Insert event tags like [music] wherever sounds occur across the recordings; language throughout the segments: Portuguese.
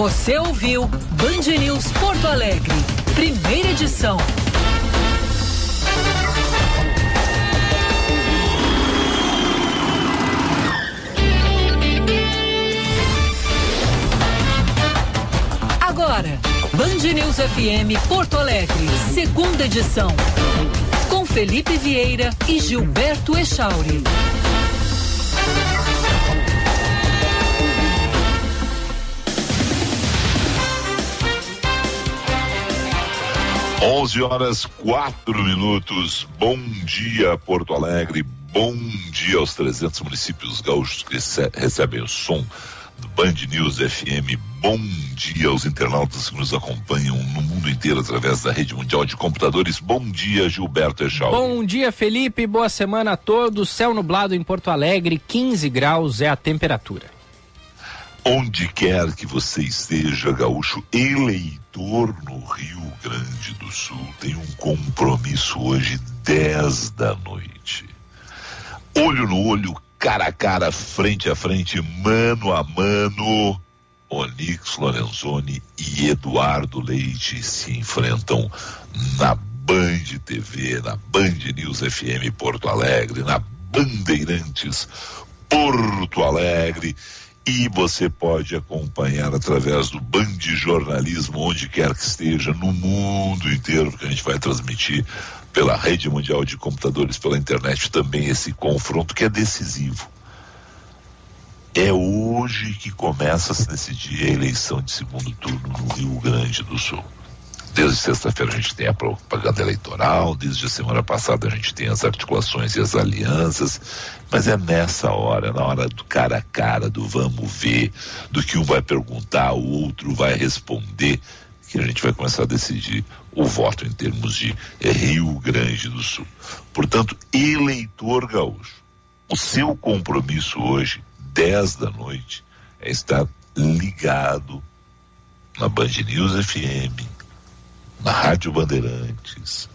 Você ouviu Band News Porto Alegre, primeira edição. Agora, Band News FM Porto Alegre, segunda edição. Com Felipe Vieira e Gilberto Echauri. 11 horas 4 minutos. Bom dia, Porto Alegre. Bom dia aos 300 municípios gaúchos que recebem o som do Band News FM. Bom dia aos internautas que nos acompanham no mundo inteiro através da rede mundial de computadores. Bom dia, Gilberto Echal. Bom dia, Felipe. Boa semana a todos. Céu nublado em Porto Alegre, 15 graus é a temperatura. Onde quer que você esteja, gaúcho eleitor no Rio Grande do Sul, tem um compromisso hoje, 10 da noite. Olho no olho, cara a cara, frente a frente, mano a mano. Onix Lorenzoni e Eduardo Leite se enfrentam na Band TV, na Band News FM Porto Alegre, na Bandeirantes Porto Alegre e você pode acompanhar através do Band Jornalismo, onde quer que esteja, no mundo inteiro, porque a gente vai transmitir pela rede mundial de computadores, pela internet também esse confronto que é decisivo. É hoje que começa a se decidir a eleição de segundo turno no Rio Grande do Sul. Desde sexta-feira a gente tem a propaganda eleitoral, desde a semana passada a gente tem as articulações e as alianças, mas é nessa hora, na hora do cara a cara, do vamos ver, do que um vai perguntar, o outro vai responder, que a gente vai começar a decidir o voto em termos de Rio Grande do Sul. Portanto, eleitor gaúcho, o seu compromisso hoje, 10 da noite, é estar ligado na Band News FM, na Rádio Bandeirantes,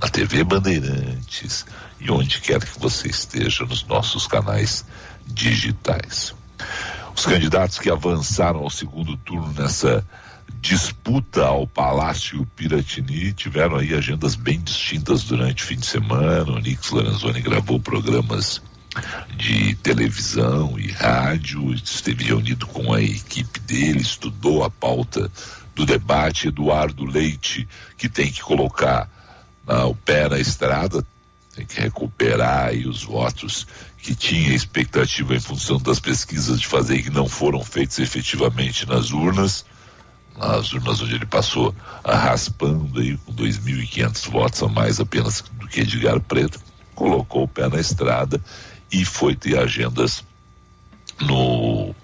na TV Bandeirantes e onde quer que você esteja nos nossos canais digitais. Os candidatos que avançaram ao segundo turno nessa disputa ao Palácio Piratini tiveram aí agendas bem distintas durante o fim de semana. O Nix Lorenzoni gravou programas de televisão e rádio, esteve reunido com a equipe dele, estudou a pauta do debate Eduardo Leite, que tem que colocar ah, o pé na estrada, tem que recuperar aí os votos que tinha expectativa em função das pesquisas de fazer que não foram feitos efetivamente nas urnas, nas urnas onde ele passou raspando aí com 2.500 votos a mais apenas do que Edgar Preto, colocou o pé na estrada e foi ter agendas no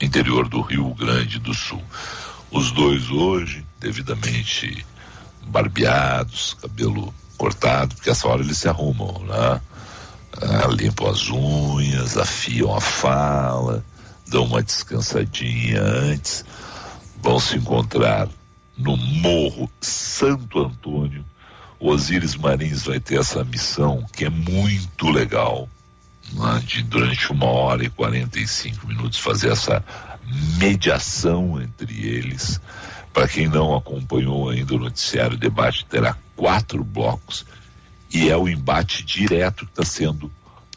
interior do Rio Grande do Sul. Os dois hoje, devidamente barbeados, cabelo cortado, porque essa hora eles se arrumam, né? Ah, limpam as unhas, afiam a fala, dão uma descansadinha antes, vão se encontrar no Morro Santo Antônio. O Osíris Marins vai ter essa missão que é muito legal, né? de durante uma hora e 45 minutos fazer essa mediação entre eles. Para quem não acompanhou ainda o noticiário, o debate terá quatro blocos e é o embate direto que está sendo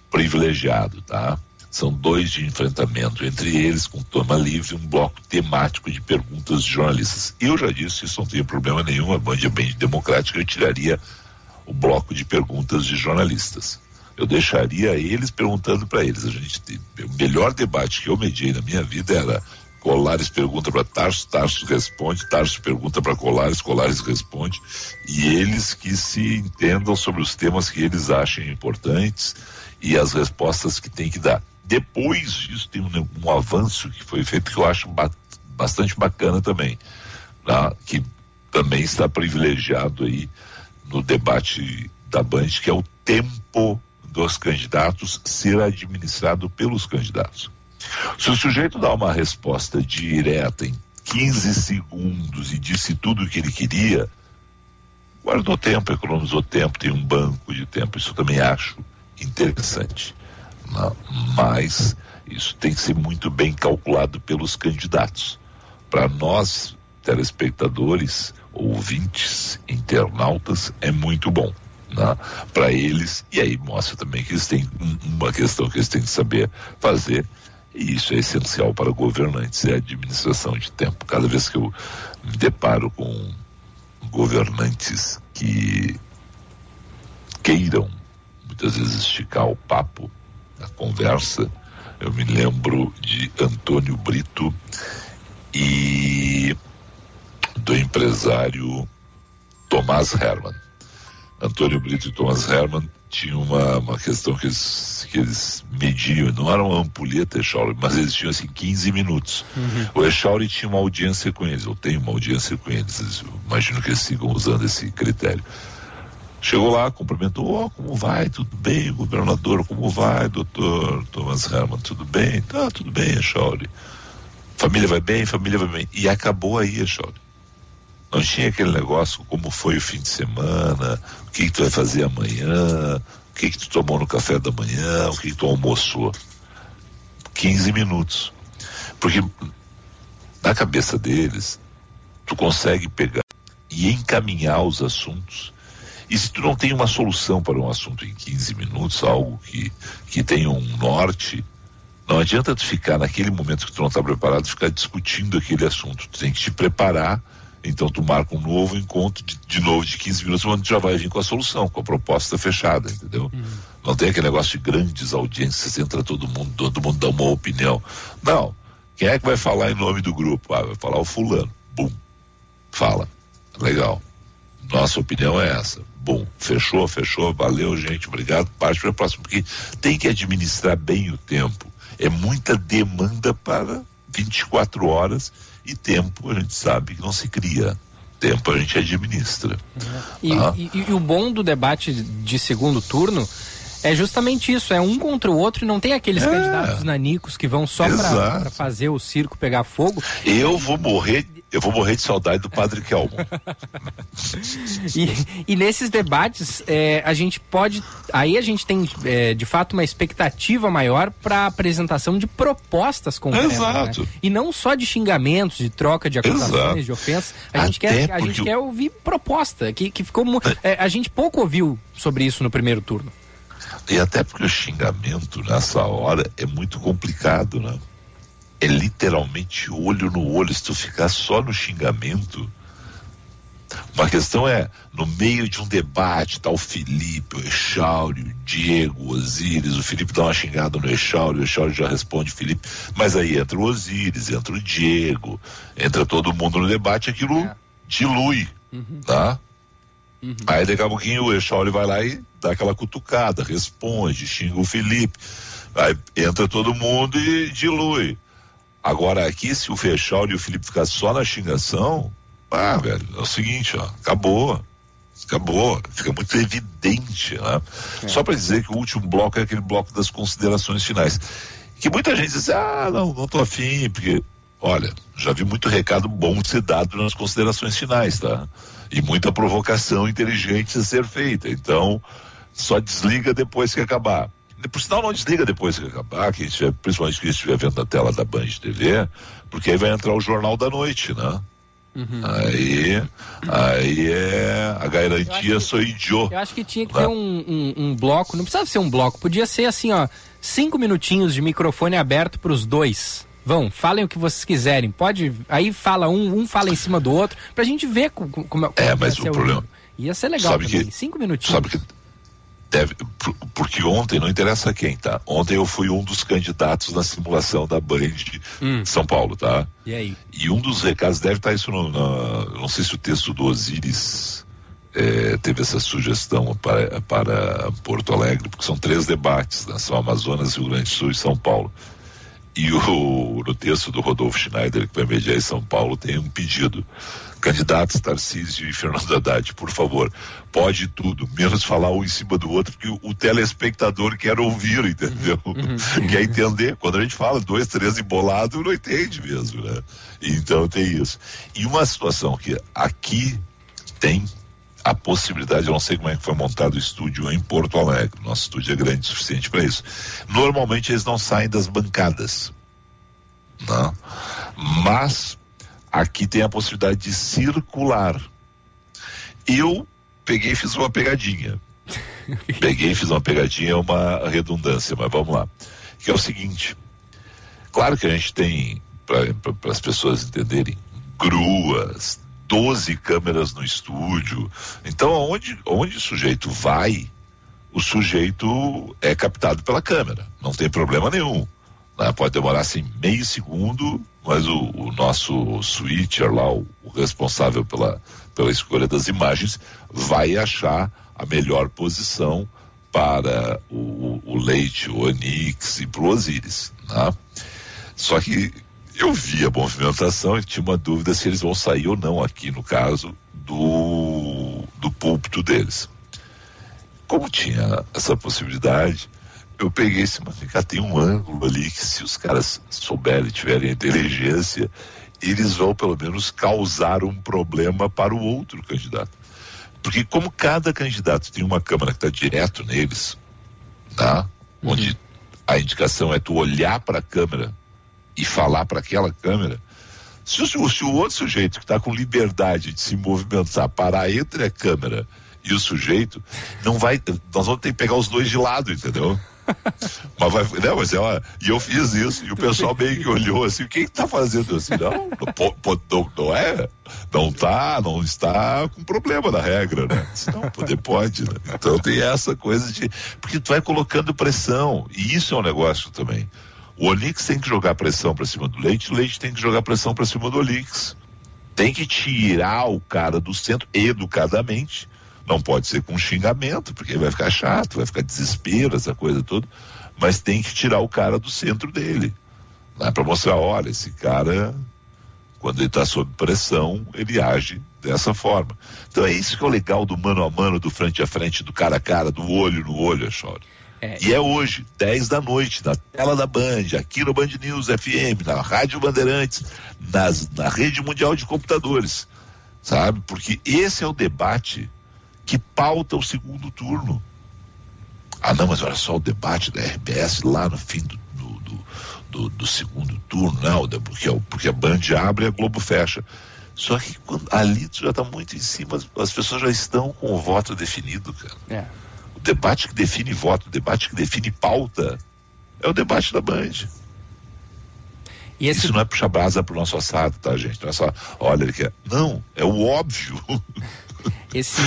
privilegiado, tá? São dois de enfrentamento, entre eles com toma livre, um bloco temático de perguntas de jornalistas. Eu já disse, isso não tem problema nenhum, a Band é bem democrática, eu tiraria o bloco de perguntas de jornalistas eu deixaria eles perguntando para eles. A gente o melhor debate que eu mediei na minha vida era Colares pergunta para Tarso, Tarso responde, Tarso pergunta para Colares, Colares responde, e eles que se entendam sobre os temas que eles achem importantes e as respostas que tem que dar. Depois disso tem um, um avanço que foi feito que eu acho ba bastante bacana também, tá? que também está privilegiado aí no debate da Band, que é o tempo dos candidatos ser administrado pelos candidatos. Se o sujeito dá uma resposta direta em 15 segundos e disse tudo o que ele queria, guardou tempo, economizou tempo, tem um banco de tempo. Isso também acho interessante. Mas isso tem que ser muito bem calculado pelos candidatos para nós, telespectadores, ouvintes, internautas, é muito bom. Né? Para eles, e aí mostra também que eles têm uma questão que eles têm que saber fazer, e isso é essencial para governantes, é a administração de tempo. Cada vez que eu me deparo com governantes que queiram muitas vezes esticar o papo, a conversa, eu me lembro de Antônio Brito e do empresário Tomás Herman. Antônio Brito e Thomas Herman tinham uma, uma questão que eles, que eles mediam, não era uma ampulheta Echauri, mas eles tinham assim 15 minutos. Uhum. O Echauri tinha uma audiência com eles, eu tenho uma audiência com eles, imagino que eles sigam usando esse critério. Chegou lá, cumprimentou, oh, como vai? Tudo bem, governador, como vai, doutor Thomas Herman? Tudo bem? Tá, tudo bem, Echauri. Família vai bem, família vai bem. E acabou aí, Echauri. Não tinha aquele negócio, como foi o fim de semana, o que, que tu vai fazer amanhã, o que, que tu tomou no café da manhã, o que, que tu almoçou. 15 minutos. Porque na cabeça deles, tu consegue pegar e encaminhar os assuntos. E se tu não tem uma solução para um assunto em 15 minutos, algo que, que tenha um norte, não adianta tu ficar naquele momento que tu não está preparado, ficar discutindo aquele assunto. Tu tem que te preparar então tu marca um novo encontro de, de novo de 15 minutos, onde tu já vai vir com a solução, com a proposta fechada, entendeu? Uhum. Não tem aquele negócio de grandes audiências, entra todo mundo, todo mundo dá uma opinião. Não. Quem é que vai falar em nome do grupo? Ah, vai falar o fulano. Bum. Fala. Legal. Nossa opinião é essa. Bom, fechou, fechou, valeu, gente, obrigado. Parte para a próxima, porque tem que administrar bem o tempo. É muita demanda para 24 horas e tempo a gente sabe que não se cria. Tempo a gente administra. E, ah. e, e o bom do debate de segundo turno é justamente isso, é um contra o outro e não tem aqueles é. candidatos nanicos que vão só para fazer o circo pegar fogo. Eu vou morrer eu vou morrer de saudade do Padre Kelmo. [laughs] e, e, nesses debates, é, a gente pode. Aí a gente tem, é, de fato, uma expectativa maior para a apresentação de propostas concretas. Né? Exato. Né? E não só de xingamentos, de troca de acusações, Exato. de ofensas. A gente, quer, a gente quer ouvir proposta, que, que ficou. É, a gente pouco ouviu sobre isso no primeiro turno. E até porque o xingamento nessa hora é muito complicado, né? É literalmente olho no olho. Se tu ficar só no xingamento, uma questão é, no meio de um debate, tá o Felipe, o Echauri, o Diego, o Osíris, o Felipe dá uma xingada no Echauri, o Echauri já responde Felipe, mas aí entra o Osíris, entra o Diego, entra todo mundo no debate, aquilo é. dilui, uhum. tá? Uhum. Aí daqui a pouquinho o Echauri vai lá e dá aquela cutucada, responde, xinga o Felipe, aí entra todo mundo e dilui. Agora aqui, se o Fechal e o Felipe ficar só na xingação, ah, velho, é o seguinte, ó, acabou. Acabou, fica muito evidente, né? É. Só para dizer que o último bloco é aquele bloco das considerações finais. Que muita gente diz, ah, não, não tô afim, porque, olha, já vi muito recado bom de ser dado nas considerações finais, tá? E muita provocação inteligente a ser feita. Então, só desliga depois que acabar. Por sinal, não desliga depois que acabar, que estiver, principalmente quem estiver vendo na tela da Band TV, porque aí vai entrar o Jornal da Noite, né? Uhum. Aí, aí é a garantia sou idiota. Eu acho que tinha que né? ter um, um, um, bloco, não precisava ser um bloco, podia ser assim, ó, cinco minutinhos de microfone aberto para os dois. Vão, falem o que vocês quiserem. Pode, aí fala um, um fala em cima do outro, pra gente ver como, como, como é. mas o problema. O... Ia ser legal sabe também. Que, cinco minutinhos. Sabe que deve, porque ontem, não interessa quem, tá? Ontem eu fui um dos candidatos na simulação da Band de hum. São Paulo, tá? E aí? E um dos recados, deve estar isso no, não sei se o texto do Osiris é, teve essa sugestão para, para Porto Alegre, porque são três debates, né? São Amazonas, Rio Grande do Sul e São Paulo. E o, no texto do Rodolfo Schneider, que vai mediar em São Paulo, tem um pedido candidatos Tarcísio e Fernando Haddad, por favor, pode tudo, menos falar um em cima do outro, porque o, o telespectador quer ouvir, entendeu? Uhum, uhum. [laughs] quer entender. Quando a gente fala dois, três embolado, não entende mesmo, né? Então tem isso. E uma situação que aqui tem a possibilidade, eu não sei como é que foi montado o estúdio em Porto Alegre, nosso estúdio é grande o suficiente para isso. Normalmente eles não saem das bancadas, não? Né? mas aqui tem a possibilidade de circular. Eu peguei e fiz uma pegadinha. [laughs] peguei e fiz uma pegadinha, é uma redundância, mas vamos lá. Que é o seguinte: claro que a gente tem, para as pessoas entenderem, gruas, 12 câmeras no estúdio. Então, onde, onde o sujeito vai, o sujeito é captado pela câmera. Não tem problema nenhum. Né? Pode demorar assim meio segundo, mas o, o nosso switcher lá, o, o, responsável pela, pela escolha das imagens, vai achar a melhor posição para o, o Leite, o Onix e para o Osiris. Né? Só que eu vi a movimentação e tinha uma dúvida se eles vão sair ou não aqui, no caso, do, do púlpito deles. Como tinha essa possibilidade, eu peguei esse, mas cá tem um ângulo ali que se os caras souberem, tiverem inteligência, eles vão pelo menos causar um problema para o outro candidato. Porque como cada candidato tem uma câmera que está direto neles, tá? Uhum. Onde a indicação é tu olhar para a câmera e falar para aquela câmera, se o, se o, outro sujeito que está com liberdade de se movimentar parar entre a câmera e o sujeito, não vai. Nós vamos ter que pegar os dois de lado, entendeu? [laughs] mas vai, não, mas ela, e eu fiz isso, e o pessoal meio que olhou assim, o que está fazendo assim? Não, não, não, não, é, não tá, não está com problema na regra, né? Não, poder pode, né? Então tem essa coisa de, porque tu vai colocando pressão, e isso é um negócio também. O Onix tem que jogar pressão para cima do Leite, o Leite tem que jogar pressão para cima do Onix. Tem que tirar o cara do centro educadamente. Não pode ser com xingamento, porque vai ficar chato, vai ficar desespero, essa coisa toda. Mas tem que tirar o cara do centro dele. Né? Para mostrar, olha, esse cara, quando ele está sob pressão, ele age dessa forma. Então é isso que é o legal do mano a mano, do frente a frente, do cara a cara, do olho no olho, choro. É. E é hoje, 10 da noite, na tela da Band, aqui no Band News FM, na Rádio Bandeirantes, nas, na rede mundial de computadores. Sabe? Porque esse é o debate que pauta o segundo turno. Ah, não, mas olha só o debate da RBS lá no fim do, do, do, do segundo turno, não, porque, porque a Band abre e a Globo fecha. Só que quando, ali já está muito em cima, as, as pessoas já estão com o voto definido, cara. É debate que define voto, o debate que define pauta, é o debate da Band. Esse... Isso não é puxar brasa pro nosso assado, tá, gente? Não é só, olha, ele quer. Não, é o óbvio. [laughs] Esse,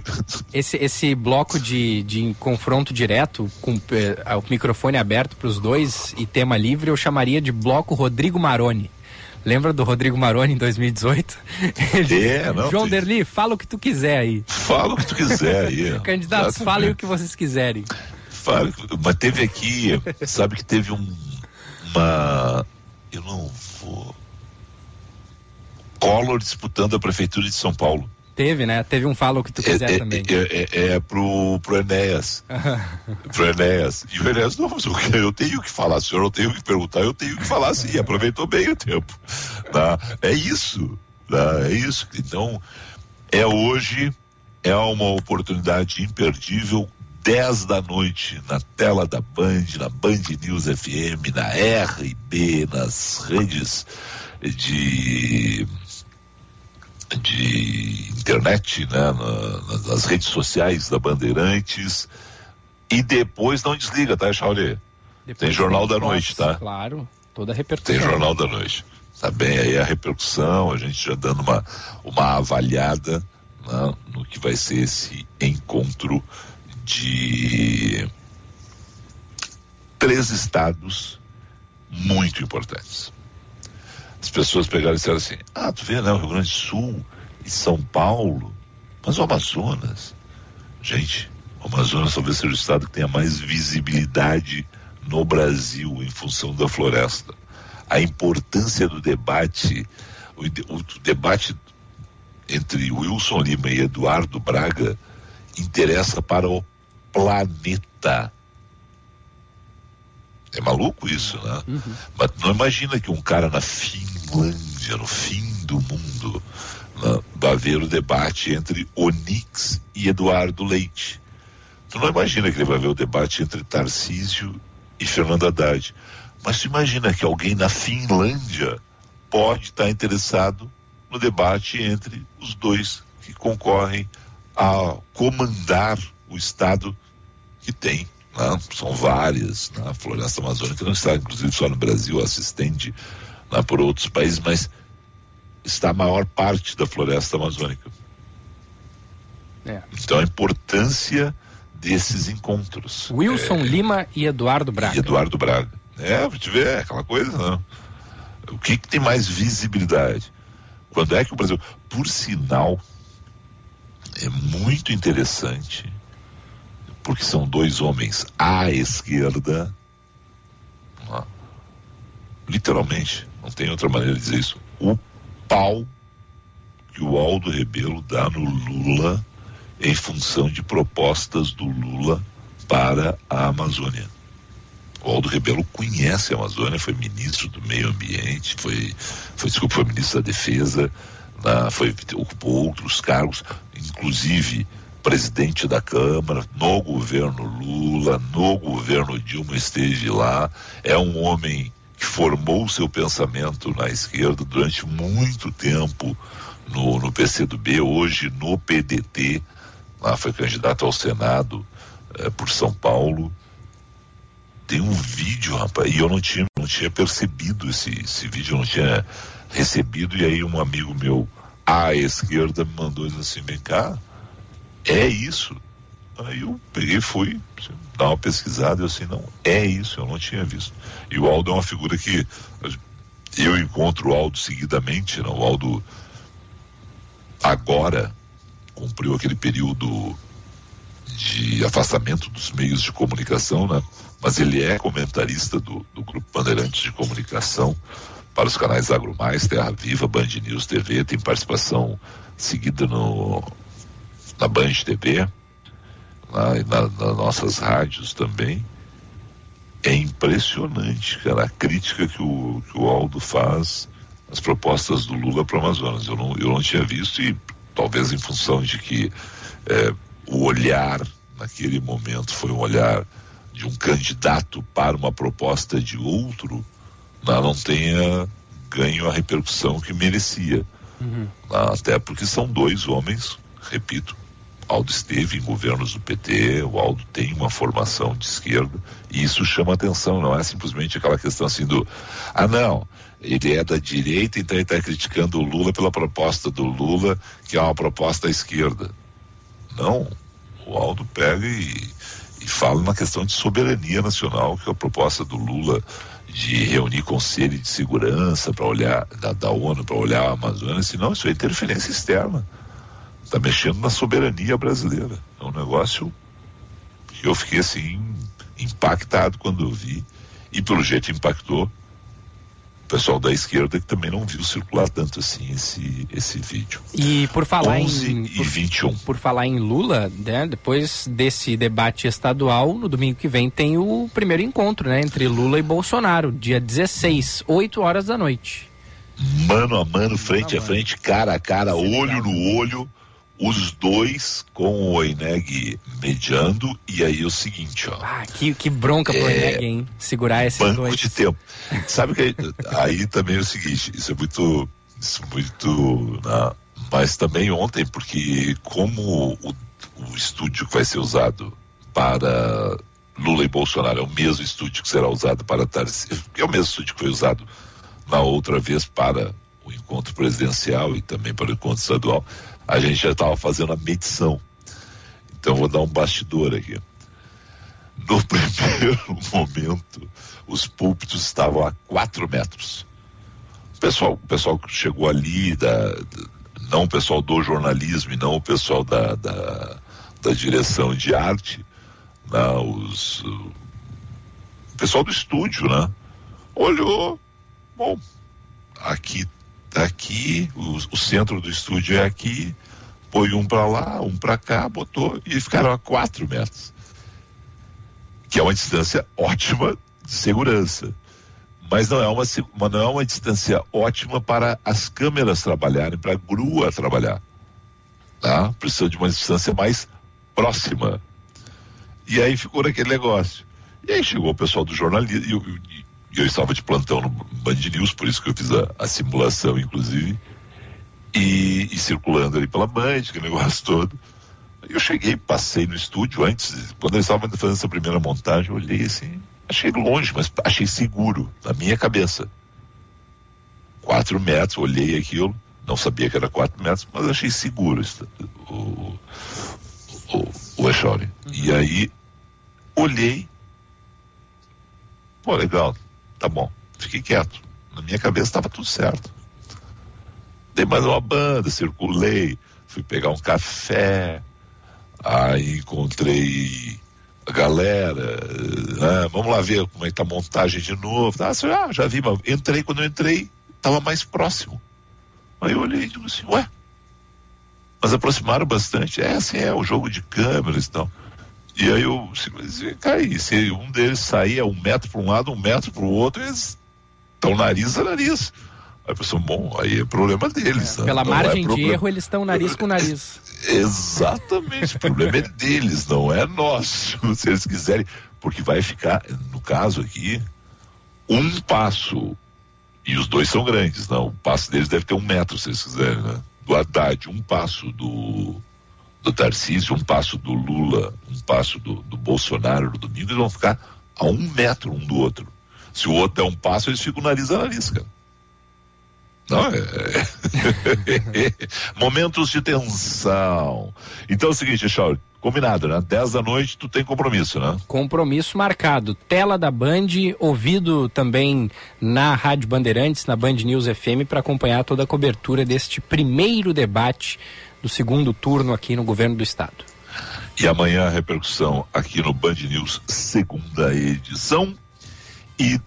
[laughs] esse, esse bloco de, de confronto direto, com eh, o microfone aberto para os dois e tema livre, eu chamaria de bloco Rodrigo Maroni. Lembra do Rodrigo Maroni em 2018? [laughs] Ele, é, não, João tem... Derli, fala o que tu quiser aí. Fala o que tu quiser aí. [laughs] Candidatos, falem o que vocês quiserem. Fala, mas teve aqui, sabe que teve um, uma. Eu não vou. Collor disputando a prefeitura de São Paulo. Teve, né? Teve um fala o que tu quiser é, também. É, é, é, pro, pro Enéas. [laughs] pro Enéas. E o Enéas, não, mas eu tenho que falar, se senhor não tem o que perguntar, eu tenho que falar sim. [laughs] Aproveitou bem o tempo. Tá? É isso. Tá? É isso. Então, é hoje, é uma oportunidade imperdível. 10 da noite na tela da Band, na Band News FM, na RB, nas redes de de internet, né, na, nas redes sociais da Bandeirantes. E depois não desliga, tá, Chauri? Tem Jornal da Noite, tá? Claro, toda a repercussão. Tem Jornal da Noite. Tá bem aí a repercussão, a gente já dando uma, uma avaliada né, no que vai ser esse encontro de três estados muito importantes as pessoas pegaram e disseram assim: ah, tu vê, né, o Rio Grande do Sul e São Paulo, mas o Amazonas. Gente, o Amazonas talvez seja o estado que tenha mais visibilidade no Brasil em função da floresta. A importância do debate, o, o debate entre Wilson Lima e Eduardo Braga interessa para o planeta é maluco isso, né? Uhum. Mas não imagina que um cara na Finlândia, no fim do mundo, né, vai ver o debate entre Onix e Eduardo Leite. Tu não imagina que ele vai ver o debate entre Tarcísio e Fernando Haddad. Mas tu imagina que alguém na Finlândia pode estar interessado no debate entre os dois que concorrem a comandar o Estado que tem. Né? São várias. Né? A floresta amazônica não está, inclusive, só no Brasil, assistente né, por outros países, mas está a maior parte da floresta amazônica. É. Então a importância desses encontros. Wilson é, Lima e Eduardo Braga. E Eduardo Braga. É, pra te ver, é aquela coisa, não. Né? O que, que tem mais visibilidade? Quando é que o Brasil. Por sinal, é muito interessante, porque são dois homens à esquerda, literalmente, não tem outra maneira de dizer isso. O pau que o Aldo Rebelo dá no Lula em função de propostas do Lula para a Amazônia. O Aldo Rebelo conhece a Amazônia, foi ministro do Meio Ambiente, foi, foi desculpa, foi ministro da Defesa, na, foi, ocupou outros cargos, inclusive presidente da Câmara, no governo Lula, no governo Dilma esteve lá, é um homem que formou seu pensamento na esquerda durante muito tempo no, no PCdoB, hoje no PDT, lá foi candidato ao Senado eh, por São Paulo, tem um vídeo, rapaz, e eu não tinha, não tinha percebido esse, esse vídeo, eu não tinha recebido, e aí um amigo meu à esquerda me mandou assim, vem cá, é isso. Aí eu peguei fui assim, dar uma pesquisada e eu assim, não, é isso, eu não tinha visto. E o Aldo é uma figura que eu encontro o Aldo seguidamente, não, o Aldo agora cumpriu aquele período de afastamento dos meios de comunicação, né? mas ele é comentarista do, do Grupo Bandeirantes de Comunicação para os canais Agro Mais, Terra Viva, Band News TV, tem participação seguida no, na Band TV, e na, nas nossas rádios também. É impressionante, cara, a crítica que o, que o Aldo faz às propostas do Lula para o Amazonas. Eu não, eu não tinha visto e talvez em função de que é, o olhar naquele momento foi um olhar de um candidato para uma proposta de outro não tenha ganho a repercussão que merecia. Uhum. Até porque são dois homens, repito, Aldo esteve em governos do PT, o Aldo tem uma formação de esquerda, e isso chama atenção, não é simplesmente aquela questão assim do, ah não, ele é da direita, então ele está criticando o Lula pela proposta do Lula, que é uma proposta à esquerda. Não, o Aldo pega e, e fala na questão de soberania nacional, que é a proposta do Lula de reunir conselho de segurança para olhar da, da ONU para olhar a Amazônia, senão isso é interferência externa. Está mexendo na soberania brasileira. É um negócio que eu fiquei assim impactado quando eu vi e pelo jeito impactou pessoal da esquerda que também não viu circular tanto assim esse, esse vídeo. E por falar 11 em e 21. Por falar em Lula, né, depois desse debate estadual, no domingo que vem tem o primeiro encontro, né, entre Lula e Bolsonaro, dia 16, 8 horas da noite. Mano a mano, frente mano a, a frente, cara a cara, olho no olho os dois com o Oineg mediando, e aí o seguinte, ó. Ah, que, que bronca pro é, Oineg, hein? Segurar esses banco dois. de tempo. Sabe que aí, aí, também é o seguinte, isso é muito, isso é muito, mas também ontem, porque como o, o estúdio que vai ser usado para Lula e Bolsonaro é o mesmo estúdio que será usado para Tarcísio, é o mesmo estúdio que foi usado na outra vez para o encontro presidencial e também para o encontro estadual a gente já estava fazendo a medição. Então vou dar um bastidor aqui. No [laughs] primeiro momento, os púlpitos estavam a 4 metros. O pessoal, o pessoal que chegou ali, da, não o pessoal do jornalismo e não o pessoal da, da, da direção de arte, né, os, o pessoal do estúdio, né? Olhou, bom, aqui aqui, o, o centro do estúdio é aqui, põe um para lá, um para cá, botou e ficaram a quatro metros. Que é uma distância ótima de segurança. Mas não é uma, não é uma distância ótima para as câmeras trabalharem, para a grua trabalhar. Tá? Precisa de uma distância mais próxima. E aí ficou naquele negócio. E aí chegou o pessoal do jornalismo, e, eu estava de plantão no Band News, por isso que eu fiz a, a simulação, inclusive. E, e, circulando ali pela Band, aquele [laughs] negócio todo. Eu cheguei, passei no estúdio antes, quando eles estavam fazendo essa primeira montagem, eu olhei assim, achei longe, mas achei seguro, na minha cabeça. Quatro metros, olhei aquilo, não sabia que era quatro metros, mas achei seguro o, o, o. E aí, olhei, pô, legal, tá bom, fiquei quieto. Na minha cabeça estava tudo certo. Dei mais uma banda, circulei, fui pegar um café, Aí encontrei a galera, né? vamos lá ver como é que tá a montagem de novo. Ah, já, já vi, mas entrei, quando eu entrei, estava mais próximo. Aí eu olhei e digo assim, ué, mas aproximaram bastante. É assim, é o jogo de câmeras e tal. E aí eu caí, se um deles sair um metro para um lado, um metro para o outro, eles estão nariz a nariz. Aí a pessoa, bom, aí é problema deles. É, né? Pela é margem é de erro, eles estão nariz com nariz. [laughs] Exatamente, o problema é deles, não é nosso, [laughs] se eles quiserem, porque vai ficar, no caso aqui, um passo, e os dois são grandes, não, o passo deles deve ter um metro, se eles quiserem, né? Do Haddad, um passo do, do Tarcísio, um passo do Lula, um passo do, do Bolsonaro no domingo, eles vão ficar a um metro um do outro. Se o outro der um passo, eles ficam nariz a nariz, cara. Não, é... é. [laughs] Momentos de tensão. Então é o seguinte, Shaul, combinado, né? 10 da noite tu tem compromisso, né? Compromisso marcado. Tela da Band, ouvido também na Rádio Bandeirantes, na Band News FM, para acompanhar toda a cobertura deste primeiro debate do segundo turno aqui no governo do estado. E amanhã a repercussão aqui no Band News, segunda edição. E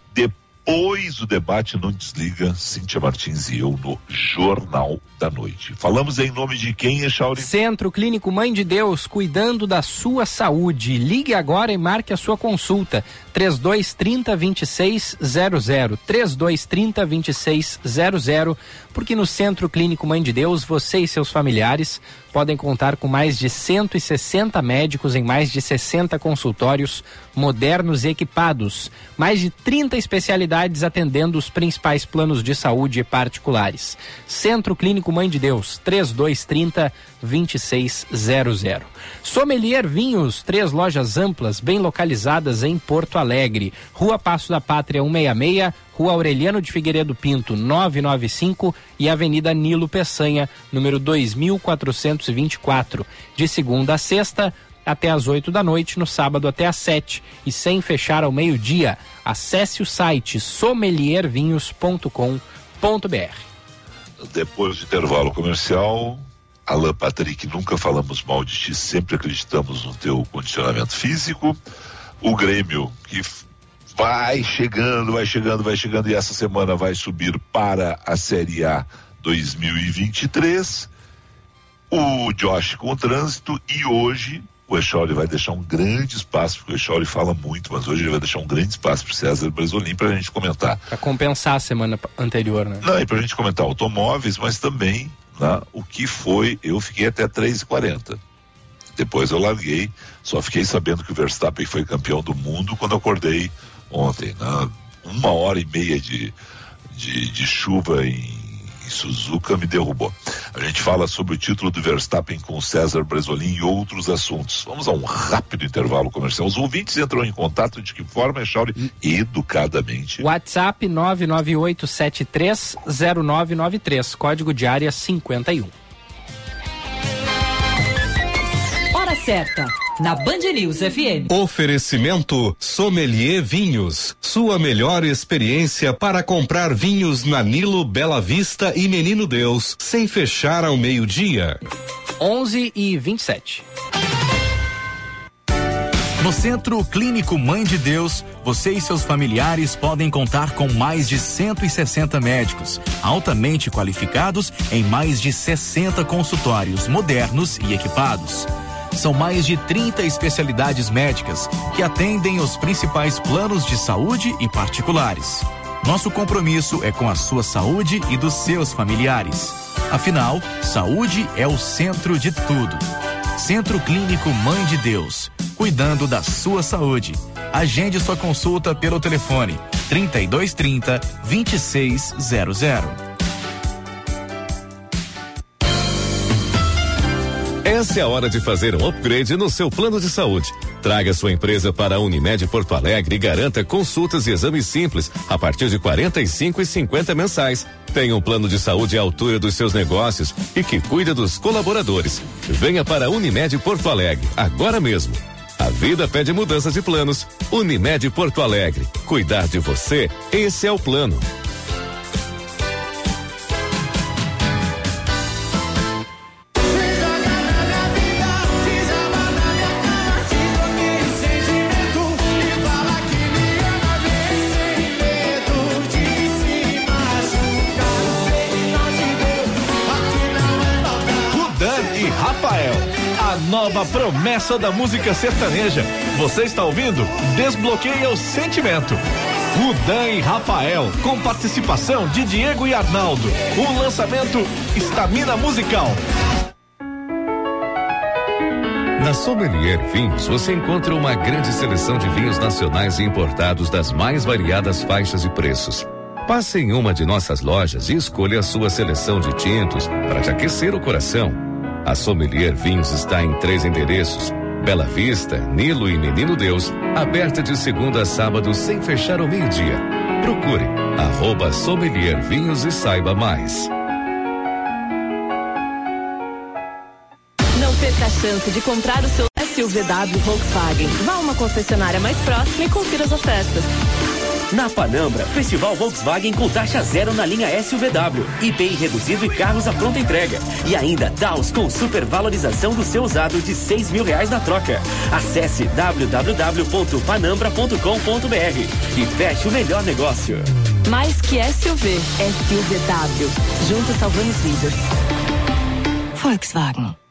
depois do debate Não Desliga, Cíntia Martins e eu no Jornal da Noite. Falamos em nome de quem, Echauri? Centro Clínico Mãe de Deus, cuidando da sua saúde. Ligue agora e marque a sua consulta. 3230 2600. 3230 2600. Porque no Centro Clínico Mãe de Deus, você e seus familiares podem contar com mais de 160 médicos em mais de 60 consultórios modernos e equipados. Mais de 30 especialidades atendendo os principais planos de saúde particulares. Centro Clínico Mãe de Deus, 3230 2600. Sommelier Vinhos, três lojas amplas, bem localizadas em Porto Alegre. Rua Passo da Pátria 166, Rua Aureliano de Figueiredo Pinto 995 e Avenida Nilo Peçanha, número 2424. De segunda a sexta, até às 8 da noite, no sábado até às 7 e sem fechar ao meio-dia. Acesse o site sommeliervinhos.com.br. Depois do intervalo comercial, Alan Patrick, nunca falamos mal de ti, sempre acreditamos no teu condicionamento físico. O Grêmio, que vai chegando, vai chegando, vai chegando, e essa semana vai subir para a Série A 2023. O Josh com o trânsito, e hoje o Echauri vai deixar um grande espaço, porque o Echauri fala muito, mas hoje ele vai deixar um grande espaço para o César Brasolim para a gente comentar. Para compensar a semana anterior, né? Não, e para a gente comentar automóveis, mas também né, o que foi, eu fiquei até 3h40. Depois eu larguei, só fiquei sabendo que o Verstappen foi campeão do mundo quando acordei ontem. Né? Uma hora e meia de, de, de chuva em em Suzuka me derrubou. A gente fala sobre o título do Verstappen com César Bresolim e outros assuntos. Vamos a um rápido intervalo comercial. Os ouvintes entram em contato de que forma, Echauri? Educadamente. WhatsApp 998730993, código de área 51. Hora certa na Band News FM. Oferecimento Sommelier Vinhos. Sua melhor experiência para comprar vinhos na Nilo, Bela Vista e Menino Deus, sem fechar ao meio-dia. 11 e 27. No Centro Clínico Mãe de Deus, você e seus familiares podem contar com mais de 160 médicos, altamente qualificados em mais de 60 consultórios modernos e equipados. São mais de 30 especialidades médicas que atendem os principais planos de saúde e particulares. Nosso compromisso é com a sua saúde e dos seus familiares. Afinal, saúde é o centro de tudo. Centro Clínico Mãe de Deus, cuidando da sua saúde. Agende sua consulta pelo telefone 3230 2600. Essa é a hora de fazer um upgrade no seu plano de saúde. Traga sua empresa para a Unimed Porto Alegre e garanta consultas e exames simples a partir de 45 e 50 mensais. Tenha um plano de saúde à altura dos seus negócios e que cuida dos colaboradores. Venha para a Unimed Porto Alegre agora mesmo. A vida pede mudança de planos. Unimed Porto Alegre. Cuidar de você, esse é o plano. Promessa da música sertaneja. Você está ouvindo? Desbloqueia o sentimento. Rudan e Rafael, com participação de Diego e Arnaldo. O lançamento Estamina Musical. Na Sommelier Vinhos você encontra uma grande seleção de vinhos nacionais e importados das mais variadas faixas e preços. Passe em uma de nossas lojas e escolha a sua seleção de tintos para te aquecer o coração. A Sommelier Vinhos está em três endereços: Bela Vista, Nilo e Menino Deus, aberta de segunda a sábado sem fechar ao meio-dia. Procure arroba Sommelier Vinhos e saiba mais. Não perca a chance de comprar o seu SUVW Volkswagen. Vá a uma concessionária mais próxima e confira as ofertas. Na Panambra, Festival Volkswagen com taxa zero na linha SUVW, IPI reduzido e carros à pronta entrega. E ainda Taos com supervalorização do seu usado de seis mil reais na troca. Acesse www.panambra.com.br e feche o melhor negócio. Mais que SUV, SUVW. Juntos salvamos vidas. Volkswagen.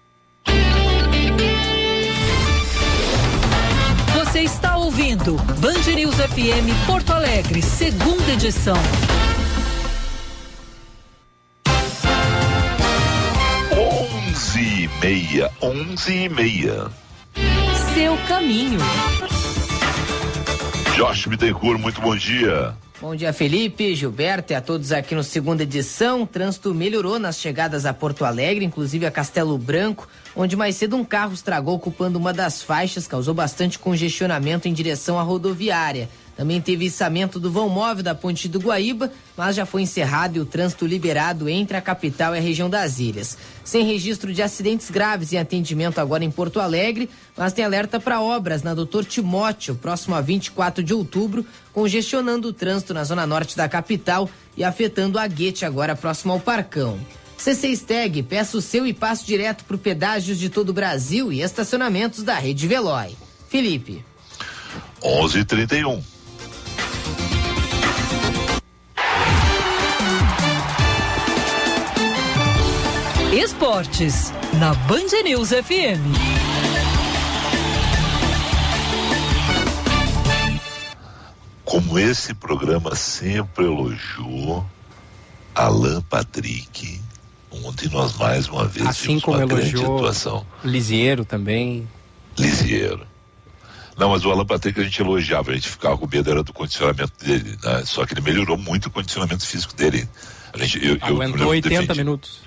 Você está ouvindo Band News FM Porto Alegre, segunda edição. Onze e meia, onze e meia. Seu caminho. Josh Bittencourt, muito bom dia. Bom dia, Felipe, Gilberto e a todos aqui no segunda edição. Trânsito melhorou nas chegadas a Porto Alegre, inclusive a Castelo Branco onde mais cedo um carro estragou ocupando uma das faixas, causou bastante congestionamento em direção à rodoviária. Também teve içamento do vão móvel da Ponte do Guaíba, mas já foi encerrado e o trânsito liberado entre a capital e a região das ilhas. Sem registro de acidentes graves em atendimento agora em Porto Alegre, mas tem alerta para obras na Doutor Timóteo, próximo a 24 de outubro, congestionando o trânsito na zona norte da capital e afetando a Guete agora próximo ao Parcão. C6 Tag, peça o seu e passe direto para pedágios de todo o Brasil e estacionamentos da Rede Veloy. Felipe. 11:31. Esportes na Band News FM. Como esse programa sempre elogiou, Alan Patrick Ontem nós mais uma vez assim como uma elogiou atuação. Lisieiro também. Lisieiro. Não, mas o Alan Patrick a gente elogiava, a gente ficava com medo era do condicionamento dele, né? Só que ele melhorou muito o condicionamento físico dele. A gente, eu, Aguentou eu 80 defendi... minutos.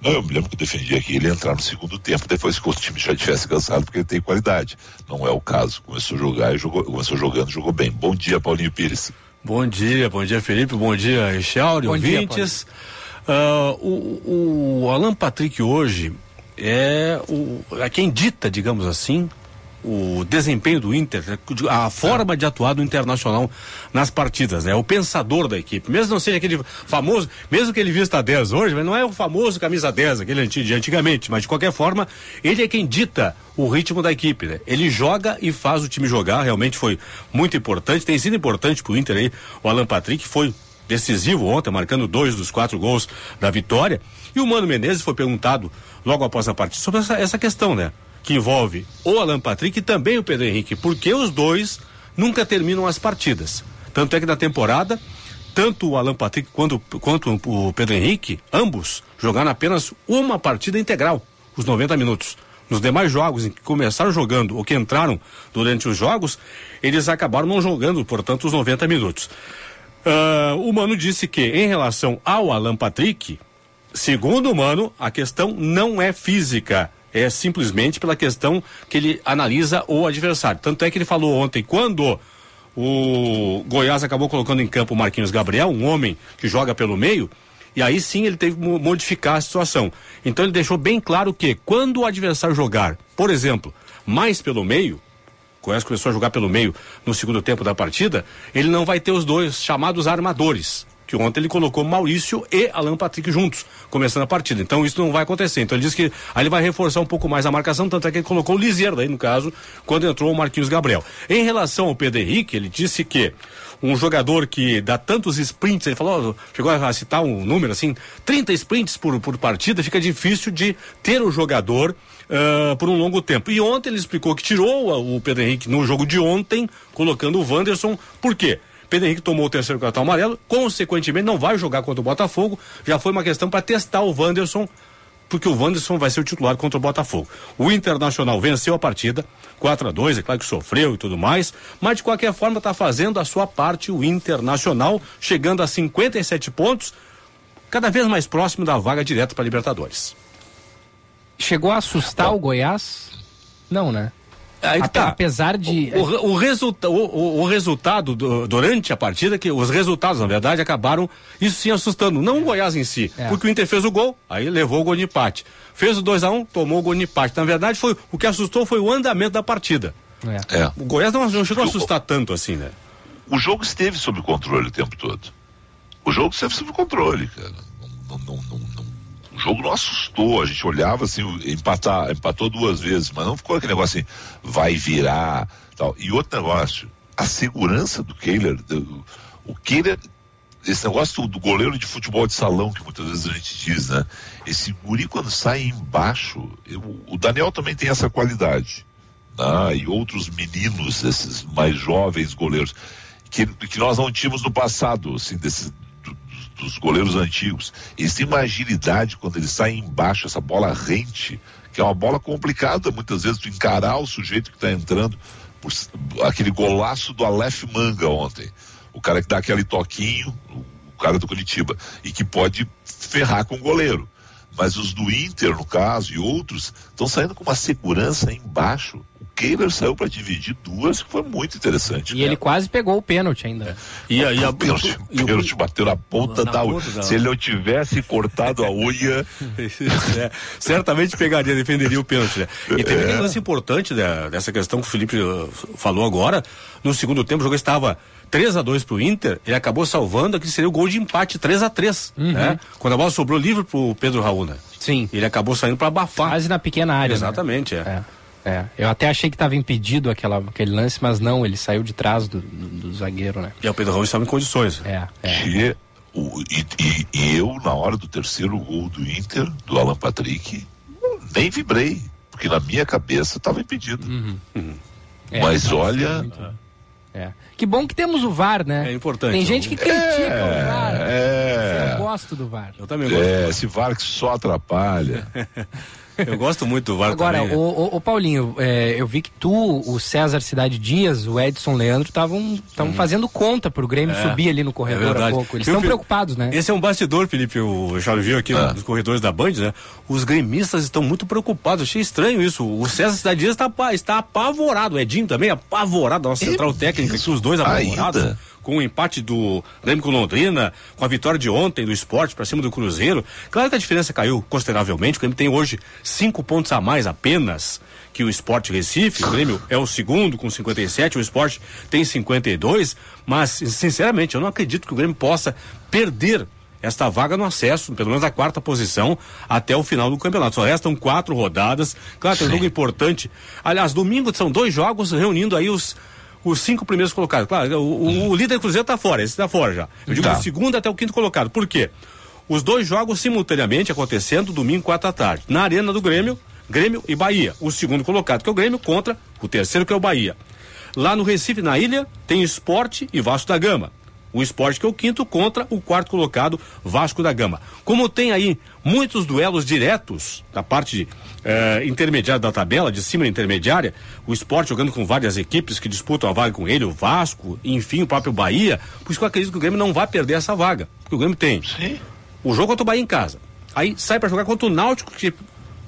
Não, eu me lembro que eu defendia que ele entrar no segundo tempo, depois que o time já tivesse cansado, porque ele tem qualidade. Não é o caso. Começou a jogar e jogou, começou jogando, jogou bem. Bom dia, Paulinho Pires. Bom dia, bom dia, Felipe. Bom dia, Echauri, ouvintes. Dia, Uh, o, o Alan Patrick hoje é, o, é quem dita, digamos assim, o desempenho do Inter, a forma de atuar do Internacional nas partidas, né? O pensador da equipe. Mesmo não seja aquele famoso, mesmo que ele vista 10 hoje, mas não é o famoso camisa 10, aquele de antigamente, mas de qualquer forma, ele é quem dita o ritmo da equipe, né? Ele joga e faz o time jogar, realmente foi muito importante, tem sido importante pro Inter aí, o Alan Patrick foi decisivo ontem, marcando dois dos quatro gols da vitória. E o Mano Menezes foi perguntado logo após a partida sobre essa, essa questão, né? Que envolve o Alan Patrick e também o Pedro Henrique, porque os dois nunca terminam as partidas. Tanto é que na temporada, tanto o Alan Patrick quanto, quanto o Pedro Henrique, ambos jogaram apenas uma partida integral, os 90 minutos. Nos demais jogos em que começaram jogando ou que entraram durante os jogos, eles acabaram não jogando, portanto, os 90 minutos. Uh, o Mano disse que, em relação ao Alan Patrick, segundo o Mano, a questão não é física, é simplesmente pela questão que ele analisa o adversário. Tanto é que ele falou ontem, quando o Goiás acabou colocando em campo o Marquinhos Gabriel, um homem que joga pelo meio, e aí sim ele teve que modificar a situação. Então ele deixou bem claro que quando o adversário jogar, por exemplo, mais pelo meio, Goiás começou a jogar pelo meio no segundo tempo da partida, ele não vai ter os dois chamados armadores. Que ontem ele colocou Maurício e Alan Patrick juntos, começando a partida. Então isso não vai acontecer. Então ele disse que aí ele vai reforçar um pouco mais a marcação, tanto é que ele colocou o Liseiro aí, no caso, quando entrou o Marquinhos Gabriel. Em relação ao Pedro Henrique, ele disse que um jogador que dá tantos sprints, ele falou, chegou a citar um número assim, 30 sprints por, por partida, fica difícil de ter o jogador uh, por um longo tempo. E ontem ele explicou que tirou o Pedro Henrique no jogo de ontem, colocando o Wanderson. Por quê? Pedro Henrique tomou o terceiro cartão amarelo, consequentemente não vai jogar contra o Botafogo. Já foi uma questão para testar o Wanderson, porque o Wanderson vai ser o titular contra o Botafogo. O Internacional venceu a partida, 4 a 2 é claro que sofreu e tudo mais, mas de qualquer forma está fazendo a sua parte o Internacional, chegando a 57 pontos, cada vez mais próximo da vaga direta para Libertadores. Chegou a assustar o Goiás? Não, né? Aí tá. Apesar de. O, o, o, resulta, o, o resultado do, durante a partida, que os resultados, na verdade, acabaram isso sim assustando. Não o Goiás em si. É. Porque o Inter fez o gol, aí levou o gol de empate. Fez o 2x1, um, tomou o gol de empate. Na verdade, foi, o que assustou foi o andamento da partida. É. É. O Goiás não, não chegou a assustar tanto assim, né? O jogo esteve sob controle o tempo todo. O jogo esteve sob controle, cara. Não, não, não, não o jogo não assustou, a gente olhava assim, empatar, empatou duas vezes, mas não ficou aquele negócio assim, vai virar, tal. E outro negócio, a segurança do Kehler, do, o Kehler, esse negócio do, goleiro de futebol de salão, que muitas vezes a gente diz, né? Esse guri quando sai embaixo, eu, o Daniel também tem essa qualidade, né? E outros meninos, esses mais jovens goleiros, que, que nós não tínhamos no passado, assim, desses dos goleiros antigos. Eles têm uma agilidade quando eles saem embaixo, essa bola rente, que é uma bola complicada muitas vezes tu encarar o sujeito que está entrando. Por, aquele golaço do Aleph Manga ontem. O cara que dá aquele toquinho, o cara do Curitiba, e que pode ferrar com o goleiro. Mas os do Inter, no caso, e outros, estão saindo com uma segurança embaixo Kehler saiu para dividir duas, que foi muito interessante. E ele quase pegou o pênalti ainda. E aí a pênalti, o pênalti bateu na ponta na da unha. Se ele não tivesse cortado a unha. [laughs] é, certamente pegaria, defenderia o pênalti. Né? E teve é. um lance importante né, dessa questão que o Felipe uh, falou agora. No segundo tempo, o jogo estava 3 a 2 pro Inter, ele acabou salvando que seria o gol de empate 3 a 3 uhum. né? Quando a bola sobrou livre pro Pedro Raul, né? Sim. Ele acabou saindo para abafar. Quase na pequena área. Né? Exatamente, né? é. é. É, eu até achei que estava impedido aquela, aquele lance, mas não, ele saiu de trás do, do, do zagueiro, né? E o Pedro Raul estava em condições. É, é. E, o, e, e, e, eu, na hora do terceiro gol do Inter, do Alan Patrick, nem vibrei, porque na minha cabeça estava impedido. Uhum. Uhum. É, mas olha. É. Que bom que temos o VAR, né? É importante. Tem gente que critica é, o VAR. É. Eu gosto do VAR. Eu também gosto. É, esse VAR que só atrapalha. [laughs] [laughs] Eu gosto muito do VAR Agora, também. Agora, o, o, Paulinho, é, eu vi que tu, o César Cidade Dias, o Edson Leandro estavam hum. fazendo conta pro Grêmio é, subir ali no corredor é há pouco. Eles estão preocupados, né? Esse é um bastidor, Felipe, o Charles viu aqui ah. nos corredores da Band, né? Os gremistas estão muito preocupados. Achei estranho isso. O César Cidade Dias está, está apavorado. O Edinho também apavorado. A nossa central técnica aqui, os dois apavorados. Ainda? Com o empate do Grêmio com Londrina, com a vitória de ontem do esporte para cima do Cruzeiro. Claro que a diferença caiu consideravelmente, o Grêmio tem hoje cinco pontos a mais apenas que o Esporte Recife. O Grêmio é o segundo com 57, o Esporte tem 52, mas sinceramente eu não acredito que o Grêmio possa perder esta vaga no acesso, pelo menos a quarta posição, até o final do campeonato. Só restam quatro rodadas. Claro, tem um jogo importante. Aliás, domingo são dois jogos reunindo aí os os cinco primeiros colocados. Claro, o, o líder Cruzeiro está fora, esse está fora já. Eu digo tá. do segundo até o quinto colocado. Por quê? Os dois jogos simultaneamente acontecendo domingo, quatro da tarde. Na Arena do Grêmio, Grêmio e Bahia. O segundo colocado, que é o Grêmio, contra o terceiro, que é o Bahia. Lá no Recife, na ilha, tem Esporte e Vasco da Gama. O esporte que é o quinto contra o quarto colocado, Vasco da Gama. Como tem aí muitos duelos diretos da parte eh, intermediária da tabela, de cima da intermediária, o esporte jogando com várias equipes que disputam a vaga com ele, o Vasco, enfim, o próprio Bahia, por isso que eu acredito que o Grêmio não vai perder essa vaga. Porque o Grêmio tem Sim. o jogo contra o Bahia em casa. Aí sai para jogar contra o Náutico, que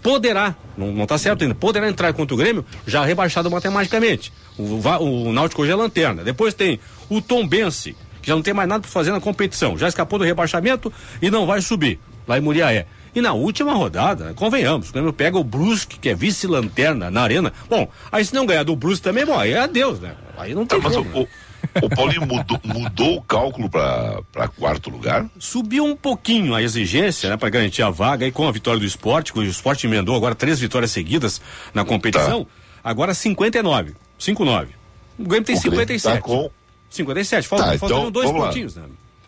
poderá, não, não tá certo ainda, poderá entrar contra o Grêmio já rebaixado matematicamente. O, o, o Náutico hoje é lanterna. Depois tem o Tom Bense, que já não tem mais nada para fazer na competição. Já escapou do rebaixamento e não vai subir lá em Muriaé. E na última rodada, convenhamos, o Grêmio pega o Brusque, que é vice-lanterna na arena. Bom, aí se não ganhar do Brusque também, bom, aí é adeus, né? Aí não tem. Tá, mas o, o, o, Paulinho mudou, mudou o cálculo para quarto lugar? Subiu um pouquinho a exigência, né, para garantir a vaga e com a vitória do esporte, o esporte emendou agora três vitórias seguidas na competição, tá. agora 59, 59. O Grêmio tem o 57. Tá com 57, faltam, tá, então, dois pontinhos, né?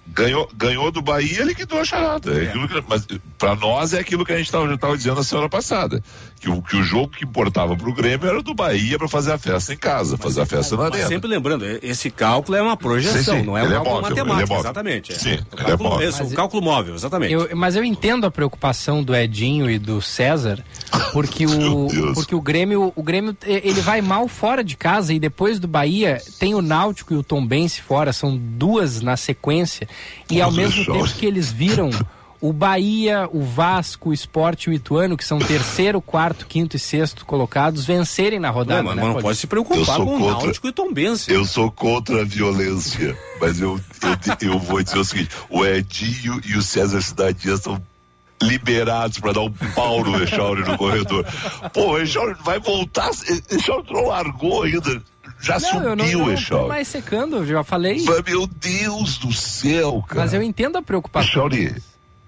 Ganhou, ganhou do Bahia, liquidou a charada. É. Que, mas para nós é aquilo que a gente estava dizendo na semana passada. Que o, que o jogo que importava para o Grêmio era do Bahia para fazer a festa em casa, mas, fazer a festa na arena. Sempre lembrando, esse cálculo é uma projeção, sim, sim. não é um cálculo é móvel, matemático, é exatamente. É. Sim, o cálculo, é móvel. Esse, o cálculo móvel, exatamente. Eu, mas eu entendo a preocupação do Edinho e do César, porque [laughs] o, porque o Grêmio, o Grêmio ele vai mal fora de casa e depois do Bahia tem o Náutico e o Tombense fora, são duas na sequência. E ao mesmo tempo que eles viram [laughs] o Bahia, o Vasco, o Sport e o Ituano, que são [coughs] terceiro, quarto, quinto e sexto colocados, vencerem na rodada. Não, mas né, não pode se preocupar com contra, o Náutico e Tombense. Eu sou contra a violência, mas eu, eu, eu vou dizer o seguinte: o Edinho e o César Cidadinha estão liberados para dar um pau no Echauri no corredor. Pô, o Echauri vai voltar, o Echauri não largou ainda já não, subiu, eu não, eu não mais secando, eu já falei. Meu Deus do céu, cara. Mas eu entendo a preocupação. Echauri,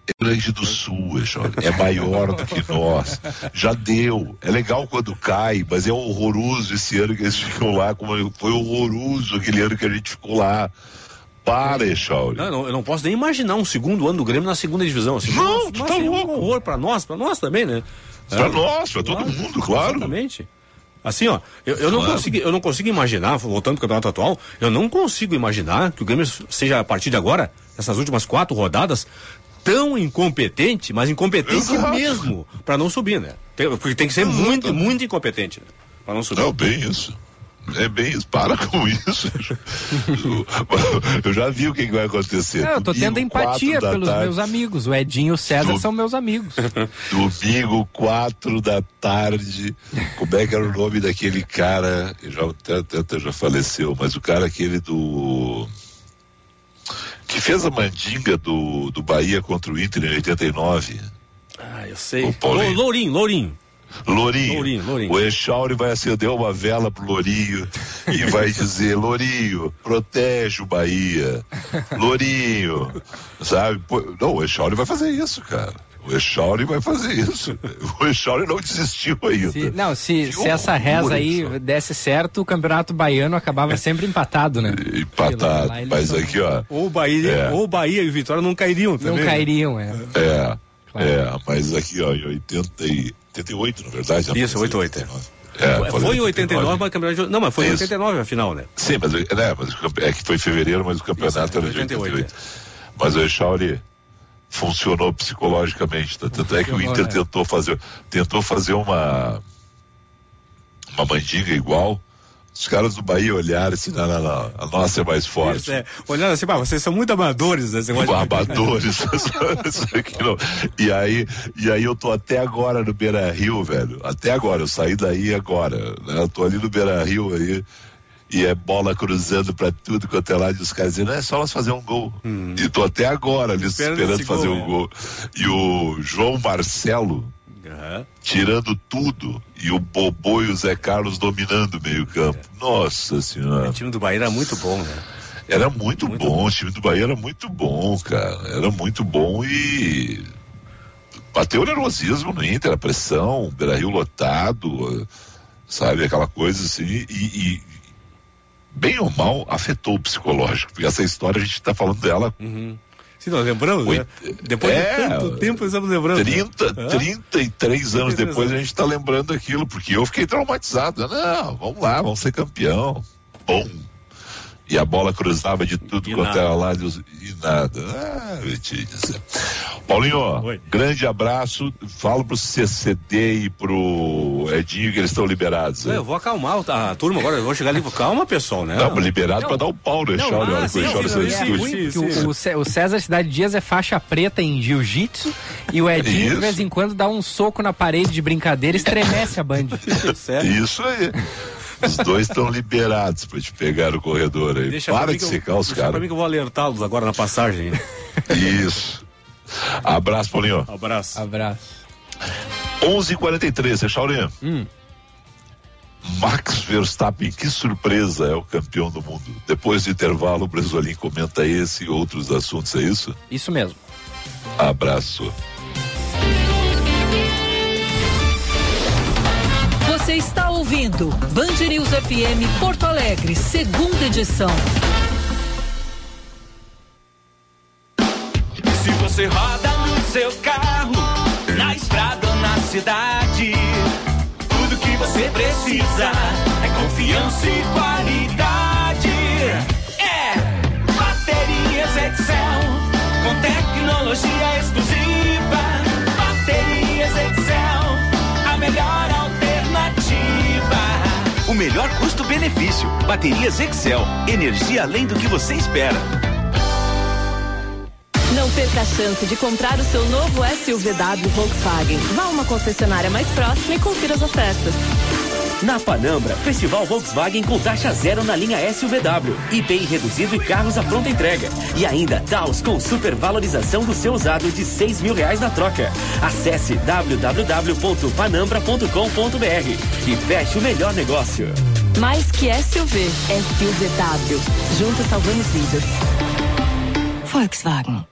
é Grande do Sul, Echauri, é maior do que nós. Já deu. É legal quando cai, mas é horroroso esse ano que eles ficam lá, como foi horroroso aquele ano que a gente ficou lá. Para, Echauri. Não, não, eu não posso nem imaginar um segundo ano do Grêmio na segunda divisão. Assim, não, tu tá louco. um horror pra nós, pra nós também, né? Pra é, nós, pra todo mundo, claro. Exatamente. Assim, ó, eu, eu não consigo, eu não consigo imaginar, voltando para o campeonato atual, eu não consigo imaginar que o Grêmio seja a partir de agora, nessas últimas quatro rodadas, tão incompetente, mas incompetente Exato. mesmo, para não subir, né? Tem, porque tem que ser Exato. muito, muito incompetente, né? Para não subir. Não, bem isso. É bem isso, para com isso. [laughs] eu já vi o que, que vai acontecer. Não, eu tô tendo empatia pelos tarde. meus amigos. O Edinho e o César Do... são meus amigos. [laughs] Domingo, quatro da tarde. Como é que era o nome daquele cara? Já, até, até já faleceu, mas o cara aquele do. Que fez a mandinga do, do Bahia contra o Inter em 89. Ah, eu sei. O Lourinho, Lourinho. Lourinho. Lourinho, Lourinho. O Echauri vai acender uma vela pro Lourinho e vai [laughs] dizer: Lourinho, protege o Bahia. Lourinho, sabe? Não, o Echauri vai fazer isso, cara. O Echauri vai fazer isso. O Echauri não desistiu ainda. Se, não, se, se essa reza aí desse certo, o campeonato baiano acabava sempre empatado, né? Empatado. Mas são... aqui, ó. Ou Bahia, é. ou Bahia e Vitória não cairiam também. Não né? cairiam, é. É. Claro. É, mas aqui, ó, em 80 e 88, na verdade. Isso, 88. É, foi em 89, mas campeonato. Não, mas foi em 89 a final, né? Sim, mas, é, mas é que foi em fevereiro, mas o campeonato Isso, era de 88. 88. Mas o Echauri funcionou psicologicamente. Tanto é que o Inter é. tentou fazer, tentou fazer uma uma mandinga igual os caras do Bahia olharam assim, não, não, não, a nossa é mais forte. Isso, é. Olhando assim, vocês são muito amadores, né? amadores. [laughs] e aí, e aí eu tô até agora no Beira Rio, velho. Até agora, eu saí daí agora. Né? Eu tô ali no Beira Rio aí. E é bola cruzando pra tudo quanto é lá, e os caras dizendo, é só nós fazer um gol. Hum. E tô até agora ali esperando, esperando fazer gol, um é. gol. E o João Marcelo, Uhum. Tirando tudo e o Bobô e o Zé Carlos dominando o meio-campo. É. Nossa Senhora. O time do Bahia era muito bom, né? Era muito, muito bom, bom, o time do Bahia era muito bom, cara. Era muito bom e. Bateu o nervosismo no Inter, a pressão, o Beira-Rio lotado, sabe? Aquela coisa assim. E, e, bem ou mal, afetou o psicológico. Porque essa história a gente está falando dela. Uhum Sim, nós lembramos, né? Depois é, de tanto tempo estamos lembrando. 30, né? 33 anos depois a gente está lembrando aquilo, porque eu fiquei traumatizado. Não, vamos lá, vamos ser campeão. Bom. E a bola cruzava de tudo e quanto era lado e nada. Ah, eu te dizer. Paulinho, Oi. grande abraço. Falo pro CCD e pro Edinho que eles estão liberados. Não, eu vou acalmar a turma agora. Eu vou chegar ali. Calma, pessoal, né? Não, liberado para dar um pau no Echauri. Ah, sim, sim, sim, o César Cidade Dias é faixa preta em jiu-jitsu e o Edinho, Isso. de vez em quando, dá um soco na parede de brincadeira e estremece a band. [laughs] Isso aí. Os dois estão liberados para te pegar no corredor aí. Deixa Para de secar os caras. Para mim que eu vou alertá-los agora na passagem. Isso. Abraço, Paulinho. Abraço. Abraço. 11:43, é Chaurinho. Hum. Max Verstappen, que surpresa, é o campeão do mundo. Depois do intervalo, o Brasolim comenta esse e outros assuntos, é isso? Isso mesmo. Abraço. Você está ouvindo Band News FM Porto Alegre, segunda edição. Se você roda no seu carro, na estrada ou na cidade, tudo que você precisa é confiança e qualidade. É Baterias Excel, com tecnologia exclusiva. Melhor custo-benefício. Baterias Excel. Energia além do que você espera. Não perca a chance de comprar o seu novo SUVW Volkswagen. Vá a uma concessionária mais próxima e confira as ofertas. Na Panambra, Festival Volkswagen com taxa zero na linha SUVW, IPI reduzido e carros à pronta entrega. E ainda Taos com supervalorização do seu usado de seis mil reais na troca. Acesse www.panambra.com.br e feche o melhor negócio. Mais que SUV, SUVW. Juntos salvamos vidas. Volkswagen.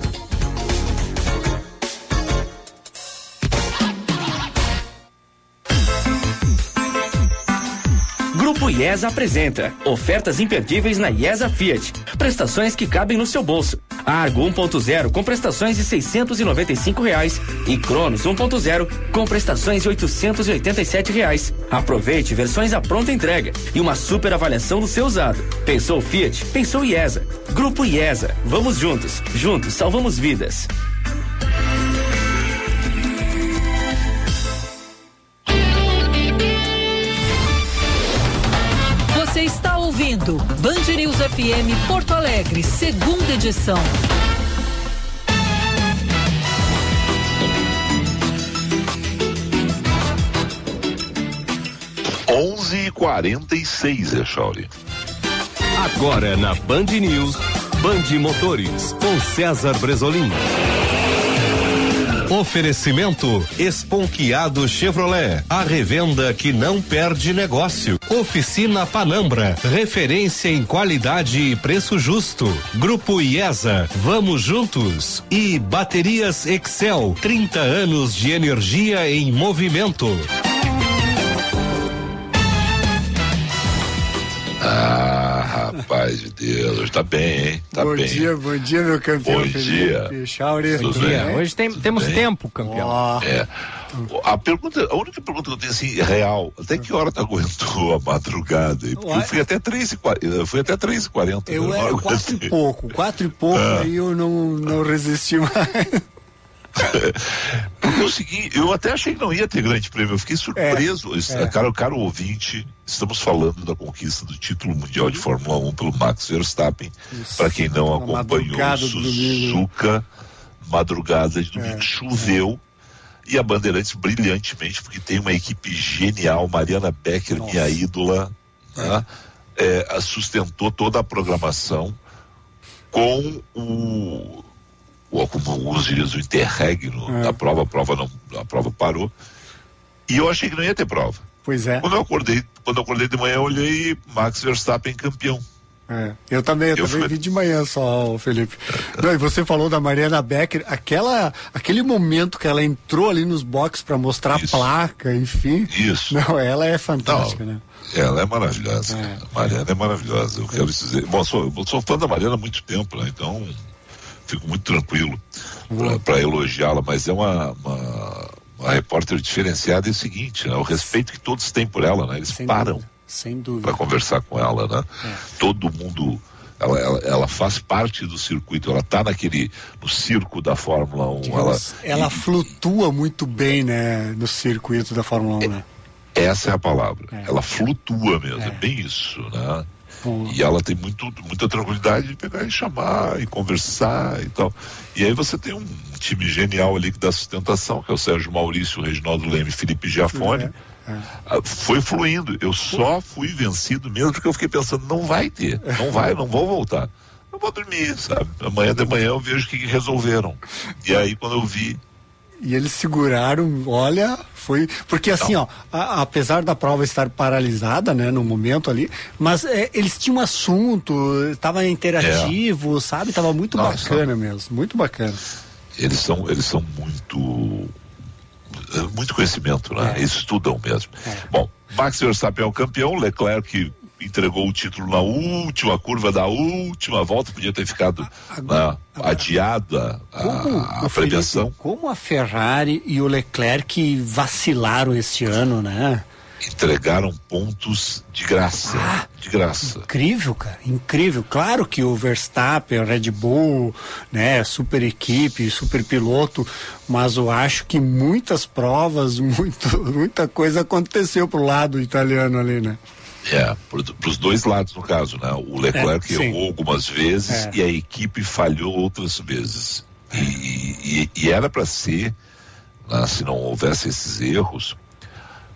Grupo IESA apresenta ofertas imperdíveis na IESA Fiat. Prestações que cabem no seu bolso. Argo 1.0 com prestações de 695 reais e Cronos 1.0 com prestações de 887 reais. Aproveite versões à pronta entrega e uma super avaliação do seu usado. Pensou Fiat? Pensou IESA. Grupo IESA. Vamos juntos. Juntos salvamos vidas. Ouvindo Band News FM Porto Alegre, segunda edição. Onze e quarenta e seis, Echauri. Agora na Band News, Band Motores, com César Bresolim. Oferecimento Esponquiado Chevrolet, a revenda que não perde negócio. Oficina Panambra, referência em qualidade e preço justo. Grupo IESA, vamos juntos. E Baterias Excel, 30 anos de energia em movimento. Rapaz de Deus, tá bem, hein? Tá bom bem. dia, bom dia, meu campeão. Bom dia. Bom dia. Hoje tem, temos bem? tempo, campeão. Oh. É. A pergunta, a única pergunta que eu tenho assim, real, até que hora tu aguentou a madrugada? Porque eu fui até 3 e fui até 3 e 40 Eu era quatro e pouco, quatro e pouco, ah. aí eu não, não resisti mais. [laughs] eu consegui, eu até achei que não ia ter grande prêmio, eu fiquei surpreso. É, é. Caro, caro ouvinte, estamos falando da conquista do título mundial de Fórmula 1 pelo Max Verstappen. Para quem não acompanhou, Suzuka, madrugada de domingo, é, choveu. E a Bandeirantes brilhantemente, porque tem uma equipe genial, Mariana Becker, Nossa. minha ídola, né? É, sustentou toda a programação com o ou como os dias o interregno é. da prova, a prova não, a prova parou. E eu achei que não ia ter prova. Pois é. Quando eu acordei, quando eu acordei de manhã, eu olhei Max Verstappen campeão. É, eu também, eu, eu também fui... vi de manhã só, Felipe. Não, e você falou da Mariana Becker, aquela, aquele momento que ela entrou ali nos boxes para mostrar Isso. a placa, enfim. Isso. Não, ela é fantástica, Não, né? Ela é maravilhosa. É. Mariana é maravilhosa. Eu quero dizer. Bom, sou, eu sou fã da Mariana há muito tempo, né? Então fico muito tranquilo para elogiá-la, mas é uma, uma, uma, repórter diferenciada é o seguinte, né? O respeito que todos têm por ela, né? Eles Sem param. Dúvida sem dúvida. Para conversar com ela, né? É. Todo mundo. Ela, ela, ela, faz parte do circuito, ela está naquele, no circo da Fórmula 1. Digamos, ela, ela e, flutua muito bem, né, no circuito da Fórmula 1, é, né? Essa é a palavra. É. Ela flutua mesmo, é, é bem isso, né? E ela tem muito, muita tranquilidade de pegar e chamar e conversar e tal. E aí você tem um time genial ali que dá sustentação, que é o Sérgio Maurício, o Reginaldo Leme, Felipe Giafone. É é. Foi fluindo. Eu só fui vencido mesmo porque eu fiquei pensando, não vai ter, não vai, não vou voltar. Eu vou dormir, sabe? Amanhã de manhã eu vejo o que resolveram. E aí quando eu vi, e eles seguraram, olha, foi. Porque assim, Não. ó, a, apesar da prova estar paralisada, né, no momento ali, mas é, eles tinham um assunto, estava interativo, é. sabe? Tava muito Nossa. bacana mesmo, muito bacana. Eles são, eles são muito muito conhecimento, né? É. Estudam mesmo. É. Bom, Max Verstappen é o campeão, Leclerc entregou o título na última curva da última volta, podia ter ficado agora, na, adiada a, a premiação. Como a Ferrari e o Leclerc vacilaram este ano, né? entregaram pontos de graça. Ah, de graça. Incrível, cara. Incrível. Claro que o Verstappen, o Red Bull, né, super equipe, super piloto, mas eu acho que muitas provas, [laughs] muito, muita coisa aconteceu pro lado italiano ali, né? É, para os dois lados no caso, né? O Leclerc é, errou algumas vezes é. e a equipe falhou outras vezes. E, e, e era para ser, né, se não houvesse esses erros,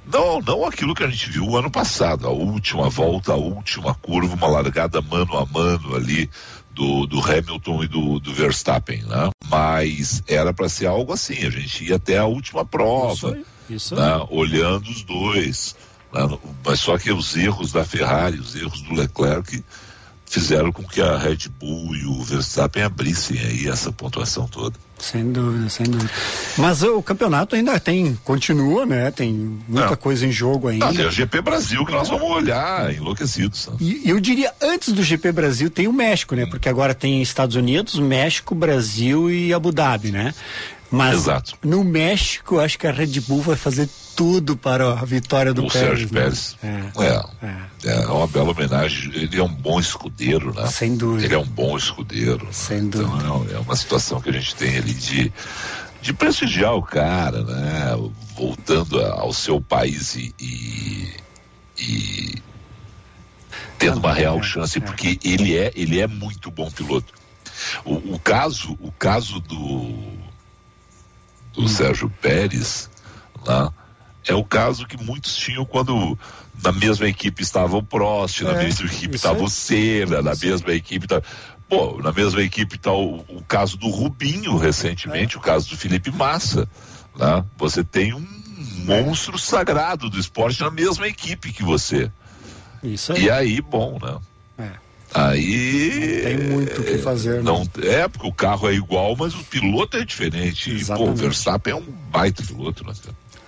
não, não aquilo que a gente viu ano passado, a última volta, a última curva, uma largada mano a mano ali do, do Hamilton e do, do Verstappen, né? Mas era para ser algo assim, a gente ia até a última prova, isso aí, isso né? aí. olhando os dois. Né? Mas só que os erros da Ferrari, os erros do Leclerc fizeram com que a Red Bull e o Verstappen abrissem aí essa pontuação toda. Sem dúvida, sem dúvida. Mas o campeonato ainda tem, continua, né? Tem muita Não. coisa em jogo ainda. Ah, tem o GP Brasil que nós vamos olhar enlouquecidos. E eu diria, antes do GP Brasil tem o México, né? Porque agora tem Estados Unidos, México, Brasil e Abu Dhabi, né? Mas Exato. no México, acho que a Red Bull vai fazer tudo para a vitória do o Pérez. Sérgio né? Pérez. É. É, é. é, uma bela homenagem. Ele é um bom escudeiro, né? Sem dúvida. Ele é um bom escudeiro. Sem né? dúvida. Então é, uma situação que a gente tem ali de, de prestigiar o cara, né? Voltando ao seu país e, e, e tendo uma real é, chance, é. porque ele é, ele é muito bom piloto. O, o caso, o caso do, do. Sérgio Pérez, né? é o caso que muitos tinham quando na mesma equipe estava o Prost, é, na mesma equipe estava o Senna, na mesma equipe tá, Pô, na mesma equipe está o, o, caso do Rubinho recentemente, é. o caso do Felipe Massa. Né? Você tem um monstro sagrado do esporte na mesma equipe que você. Isso aí. E aí, bom, né? É. Aí. Não tem muito o que fazer, né? não. É, porque o carro é igual, mas o piloto é diferente. Exatamente. E, pô, o Verstappen é um baita piloto, né?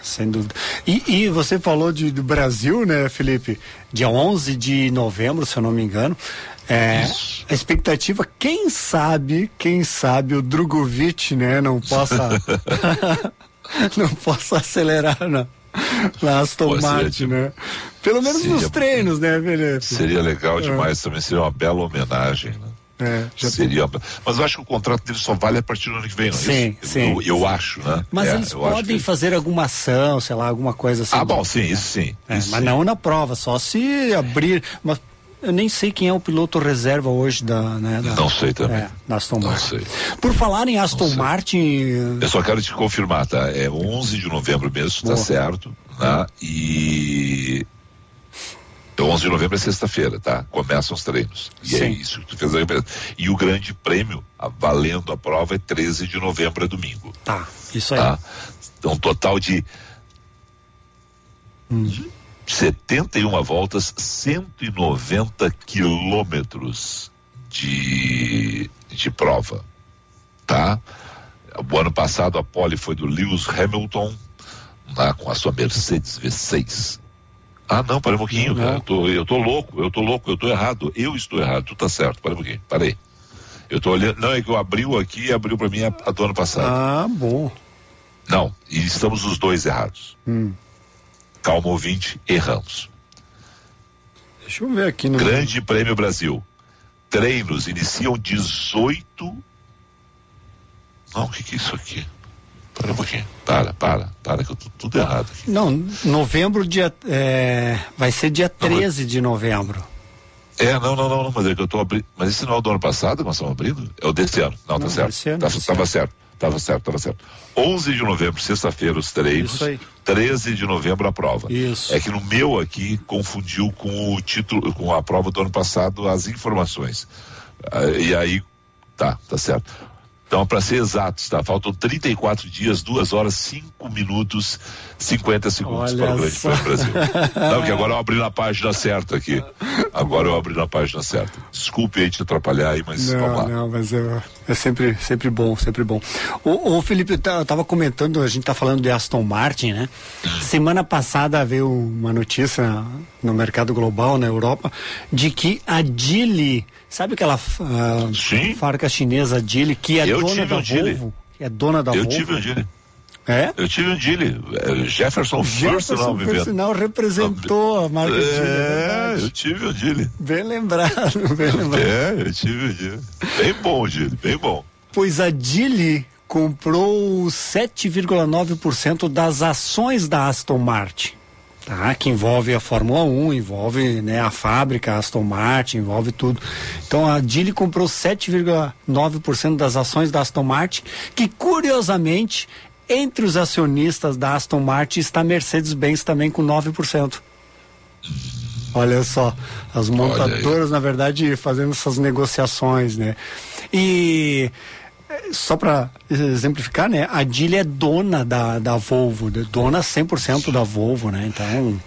Sem dúvida. E, e você falou de, do Brasil, né, Felipe? Dia 11 de novembro, se eu não me engano. É, a expectativa, quem sabe, quem sabe o Drogovic, né, não possa [laughs] [laughs] não possa acelerar na, [laughs] na Aston Pô, Martin, né? Pelo menos seria, nos treinos, né, Felipe? Seria legal é. demais, é. também seria uma bela homenagem, né? É, Seria, mas eu acho que o contrato dele só vale a partir do ano que vem, não é sim, isso? Sim, eu, eu, eu acho, né? Mas é, eles podem fazer alguma ação, sei lá, alguma coisa assim. Ah, bom, sim, isso sim. É, isso mas sim. não na prova, só se abrir. Mas eu nem sei quem é o piloto reserva hoje da. Né, da não sei também. É, da Aston não Martin. Sei. Por falar em Aston Martin. Eu só quero te confirmar, tá? É 11 de novembro mesmo, tá Boa. tá certo. Né? E 11 de novembro é sexta-feira, tá? Começam os treinos. E é Sim. é isso que tu fez a E o grande prêmio, a, valendo a prova, é 13 de novembro, é domingo. Tá, isso aí. Tá? Então, um total de. Hum. 71 voltas, 190 quilômetros de, de prova, tá? O ano passado a pole foi do Lewis Hamilton, lá com a sua Mercedes V6. Ah, não, para um pouquinho, cara. Eu tô, eu tô louco, eu tô louco, eu tô errado. Eu estou errado, tu tá certo, para um pouquinho, parei. Eu tô olhando, não, é que eu abriu aqui e abriu para mim a, a do ano passado. Ah, bom. Não, e estamos os dois errados. Hum. Calma, ouvinte, erramos. Deixa eu ver aqui no. Grande Prêmio Brasil. Treinos iniciam 18. Não, o que, que é isso aqui? Para um pouquinho. Para, para, para, que eu tô tudo errado aqui. Não, novembro, dia. É, vai ser dia 13 de novembro. É, não, não, não, não, mas é que eu tô abrindo. Mas esse não é o do ano passado que nós estamos abrindo? É o desse ano. Não, Não, tá certo. ano, Tá- certo. Tava certo, tava certo. 11 de novembro, sexta-feira, os treinos. Isso aí. 13 de novembro a prova. Isso. É que no meu aqui confundiu com o título, com a prova do ano passado, as informações. Ah, E aí, tá, tá certo. Então, para ser exatos, tá? Faltam 34 dias, 2 horas, 5 minutos, 50 segundos Olha para o Grande só. Prêmio Brasil. [laughs] Não, que agora eu abri na página certa aqui. Agora eu abri na página certa. Desculpe aí te atrapalhar aí, mas vamos lá. Não, não, mas é, é sempre, sempre bom, sempre bom. O, o Felipe, eu ta- eu tava comentando, a gente tá falando de Aston Martin, né? Semana passada veio uma notícia no mercado global, na Europa, de que a Geely, sabe aquela ah, farca chinesa Geely, que é Eu dona da um. Volvo? que É dona da Eu Volvo. tive um Gile. É? Eu tive um Gile. É, Jefferson não, Jefferson, sinal, representou a marca. É, verdade. eu tive um Gile. Bem lembrado, [laughs] bem lembrado. É, eu tive um Gile. Bem bom o Gile, bem bom. Pois a Geely comprou 7,9% das ações da Aston Martin. Tá, que envolve a Fórmula 1, envolve né, a fábrica a Aston Martin, envolve tudo. Então a Geely comprou 7,9% das ações da Aston Martin, que curiosamente, entre os acionistas da Aston Martin está Mercedes-Benz também com 9%. Olha só, as montadoras, na verdade, fazendo essas negociações, né? E eh, só para exemplificar, né? A Geely é dona da, da Volvo, né? dona 100% da Volvo, né? Então,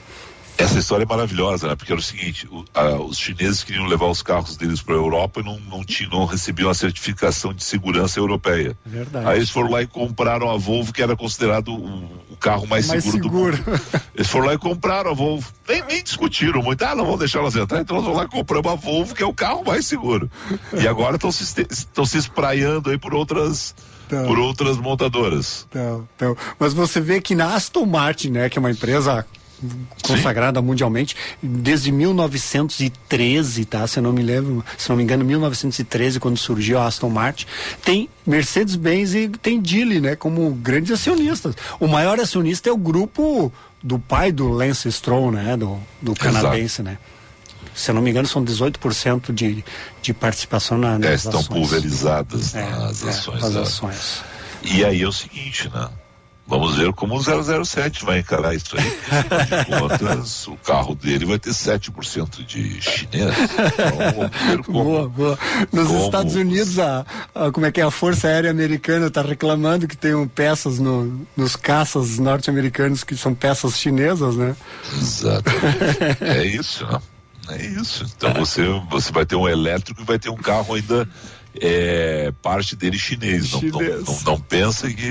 Essa história é maravilhosa, né? Porque era o seguinte, o- a- os chineses queriam levar os carros deles para a Europa e não, não, tinham, não recebiam a certificação de segurança europeia. Verdade. Aí eles foram lá e compraram a Volvo, que era considerado o, o carro mais, mais seguro, seguro. do mundo. [laughs] Eles foram lá e compraram a Volvo. Nem, nem discutiram muito. Ah, não vamos deixar elas entrar. Então nós vamos lá e compramos a Volvo, que é o carro mais seguro. E agora estão se, se espraiando aí por outras, Tá. por outras montadoras. Então, então, mas você vê que na Aston Martin, né, que é uma empresa consagrada mundialmente desde 1913, tá? Se eu não me lembro, se não me engano, 1913 quando surgiu a Aston Martin, tem Mercedes-Benz e tem Geely, né, como grandes acionistas. O maior acionista é o grupo do pai do Lance Stroll, né, do, do canadense, né? Se eu não me engano, são 18% de, de participação na, É, nas estão ações. pulverizadas É, nas é, ações. as né? ações. E aí é o seguinte, né? Vamos ver como o 007 vai encarar isso aí. Afinal de contas, o carro dele vai ter 7% de chinês. Então, vamos ver como. Boa, boa. Nos como- Estados Unidos, a, a- como é que é? A Força Aérea Americana está reclamando que tem um peças no, nos caças norte-americanos que são peças chinesas, né? Exatamente. é isso, né? É isso. Então você, você vai ter um elétrico e vai ter um carro ainda. É, parte dele chinês. Não, não, Chinês. não, não pensa que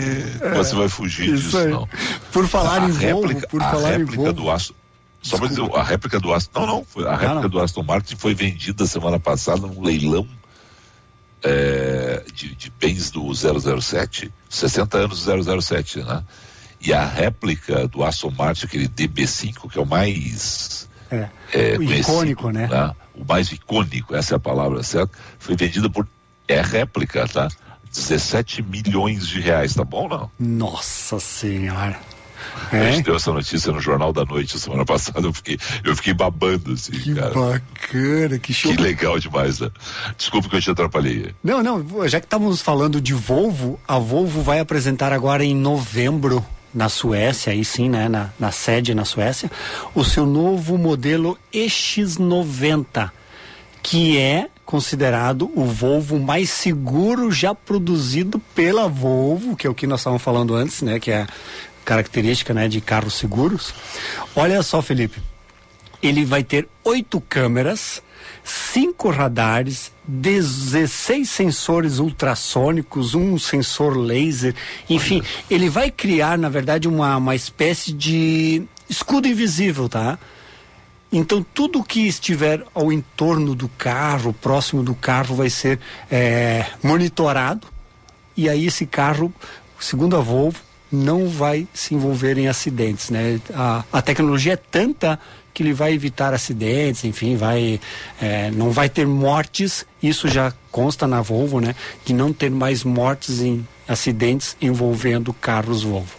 você vai fugir isso disso, aí. não. Por falar a em Volvo, réplica, por a réplica Volvo. do Aston. Só para dizer, a réplica do Aston. Não, não. Foi, a réplica não. do Aston Martin foi vendida semana passada num leilão é, de, de bens do 007, 60 anos do 007, né? E a réplica do Aston Martin, aquele DB5, que é o mais É, é, o icônico, né? O mais icônico, essa é a palavra certa, foi vendida por. É réplica, tá? 17 milhões de reais, tá bom não? Nossa Senhora. A É? gente deu essa notícia no Jornal da Noite semana [laughs] passada, eu fiquei, eu fiquei babando assim, Que cara. bacana, que show. Que legal demais, né? Desculpa que eu te atrapalhei. Não, não, já que estávamos falando de Volvo, a Volvo vai apresentar agora em novembro na Suécia, aí sim, né, na, na sede na Suécia, o seu novo modelo EX90, que é considerado o Volvo mais seguro já produzido pela Volvo, que é o que nós estávamos falando antes, né, que é a característica, né, de carros seguros. Olha só, Felipe, ele vai ter oito câmeras, cinco radares, 16 sensores ultrassônicos, um sensor laser, enfim, ele vai criar, na verdade, uma, uma espécie de escudo invisível, tá? Então, tudo que estiver ao entorno do carro, próximo do carro, vai ser é, monitorado. E aí, esse carro, segundo a Volvo, não vai se envolver em acidentes. Né? A, a tecnologia é tanta que ele vai evitar acidentes, enfim, vai, é, não vai ter mortes. Isso já consta na Volvo, né? De não ter mais mortes em acidentes envolvendo carros Volvo.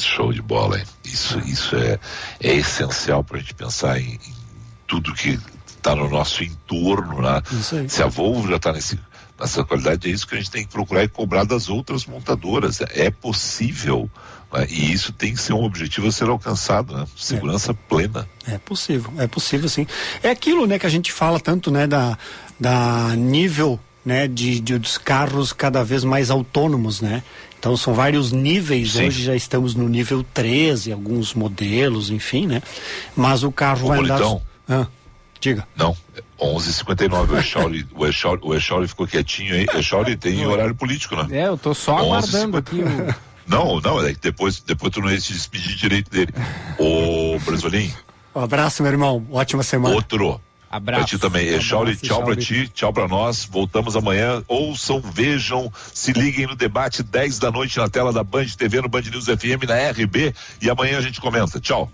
Show de bola, hein? Isso, isso é, é essencial para a gente pensar em, em tudo que está no nosso entorno, né? Se a Volvo já está nesse nessa qualidade, é isso que a gente tem que procurar e cobrar das outras montadoras. É possível. Né? E isso tem que ser um objetivo a ser alcançado, né? Segurança é. plena. É possível, é possível sim. É aquilo, né, que a gente fala tanto, né, da, da nível, né, de, de dos carros cada vez mais autônomos, né? Então são vários níveis, Sim. hoje já estamos no nível 13, alguns modelos, enfim, né? Mas o carro Ô, vai andar. Ah, diga. Não, 11h59, o [laughs] Echauri, o, Echauri, o Echauri ficou quietinho aí. Echauri tem horário político, né? É, eu tô só aguardando aqui o. [laughs] Não, não, é que depois, depois tu não ia se despedir direito dele. [laughs] Ô, Brasolim. Um abraço, meu irmão. Ótima semana. Outro. Abraço. Pra ti também. Um Echauri, tchau pra ti, tchau pra nós. Voltamos amanhã. Ouçam, vejam, se liguem no debate 10 da noite na tela da Band TV, no Band News FM, na RB. E amanhã a gente comenta. Tchau.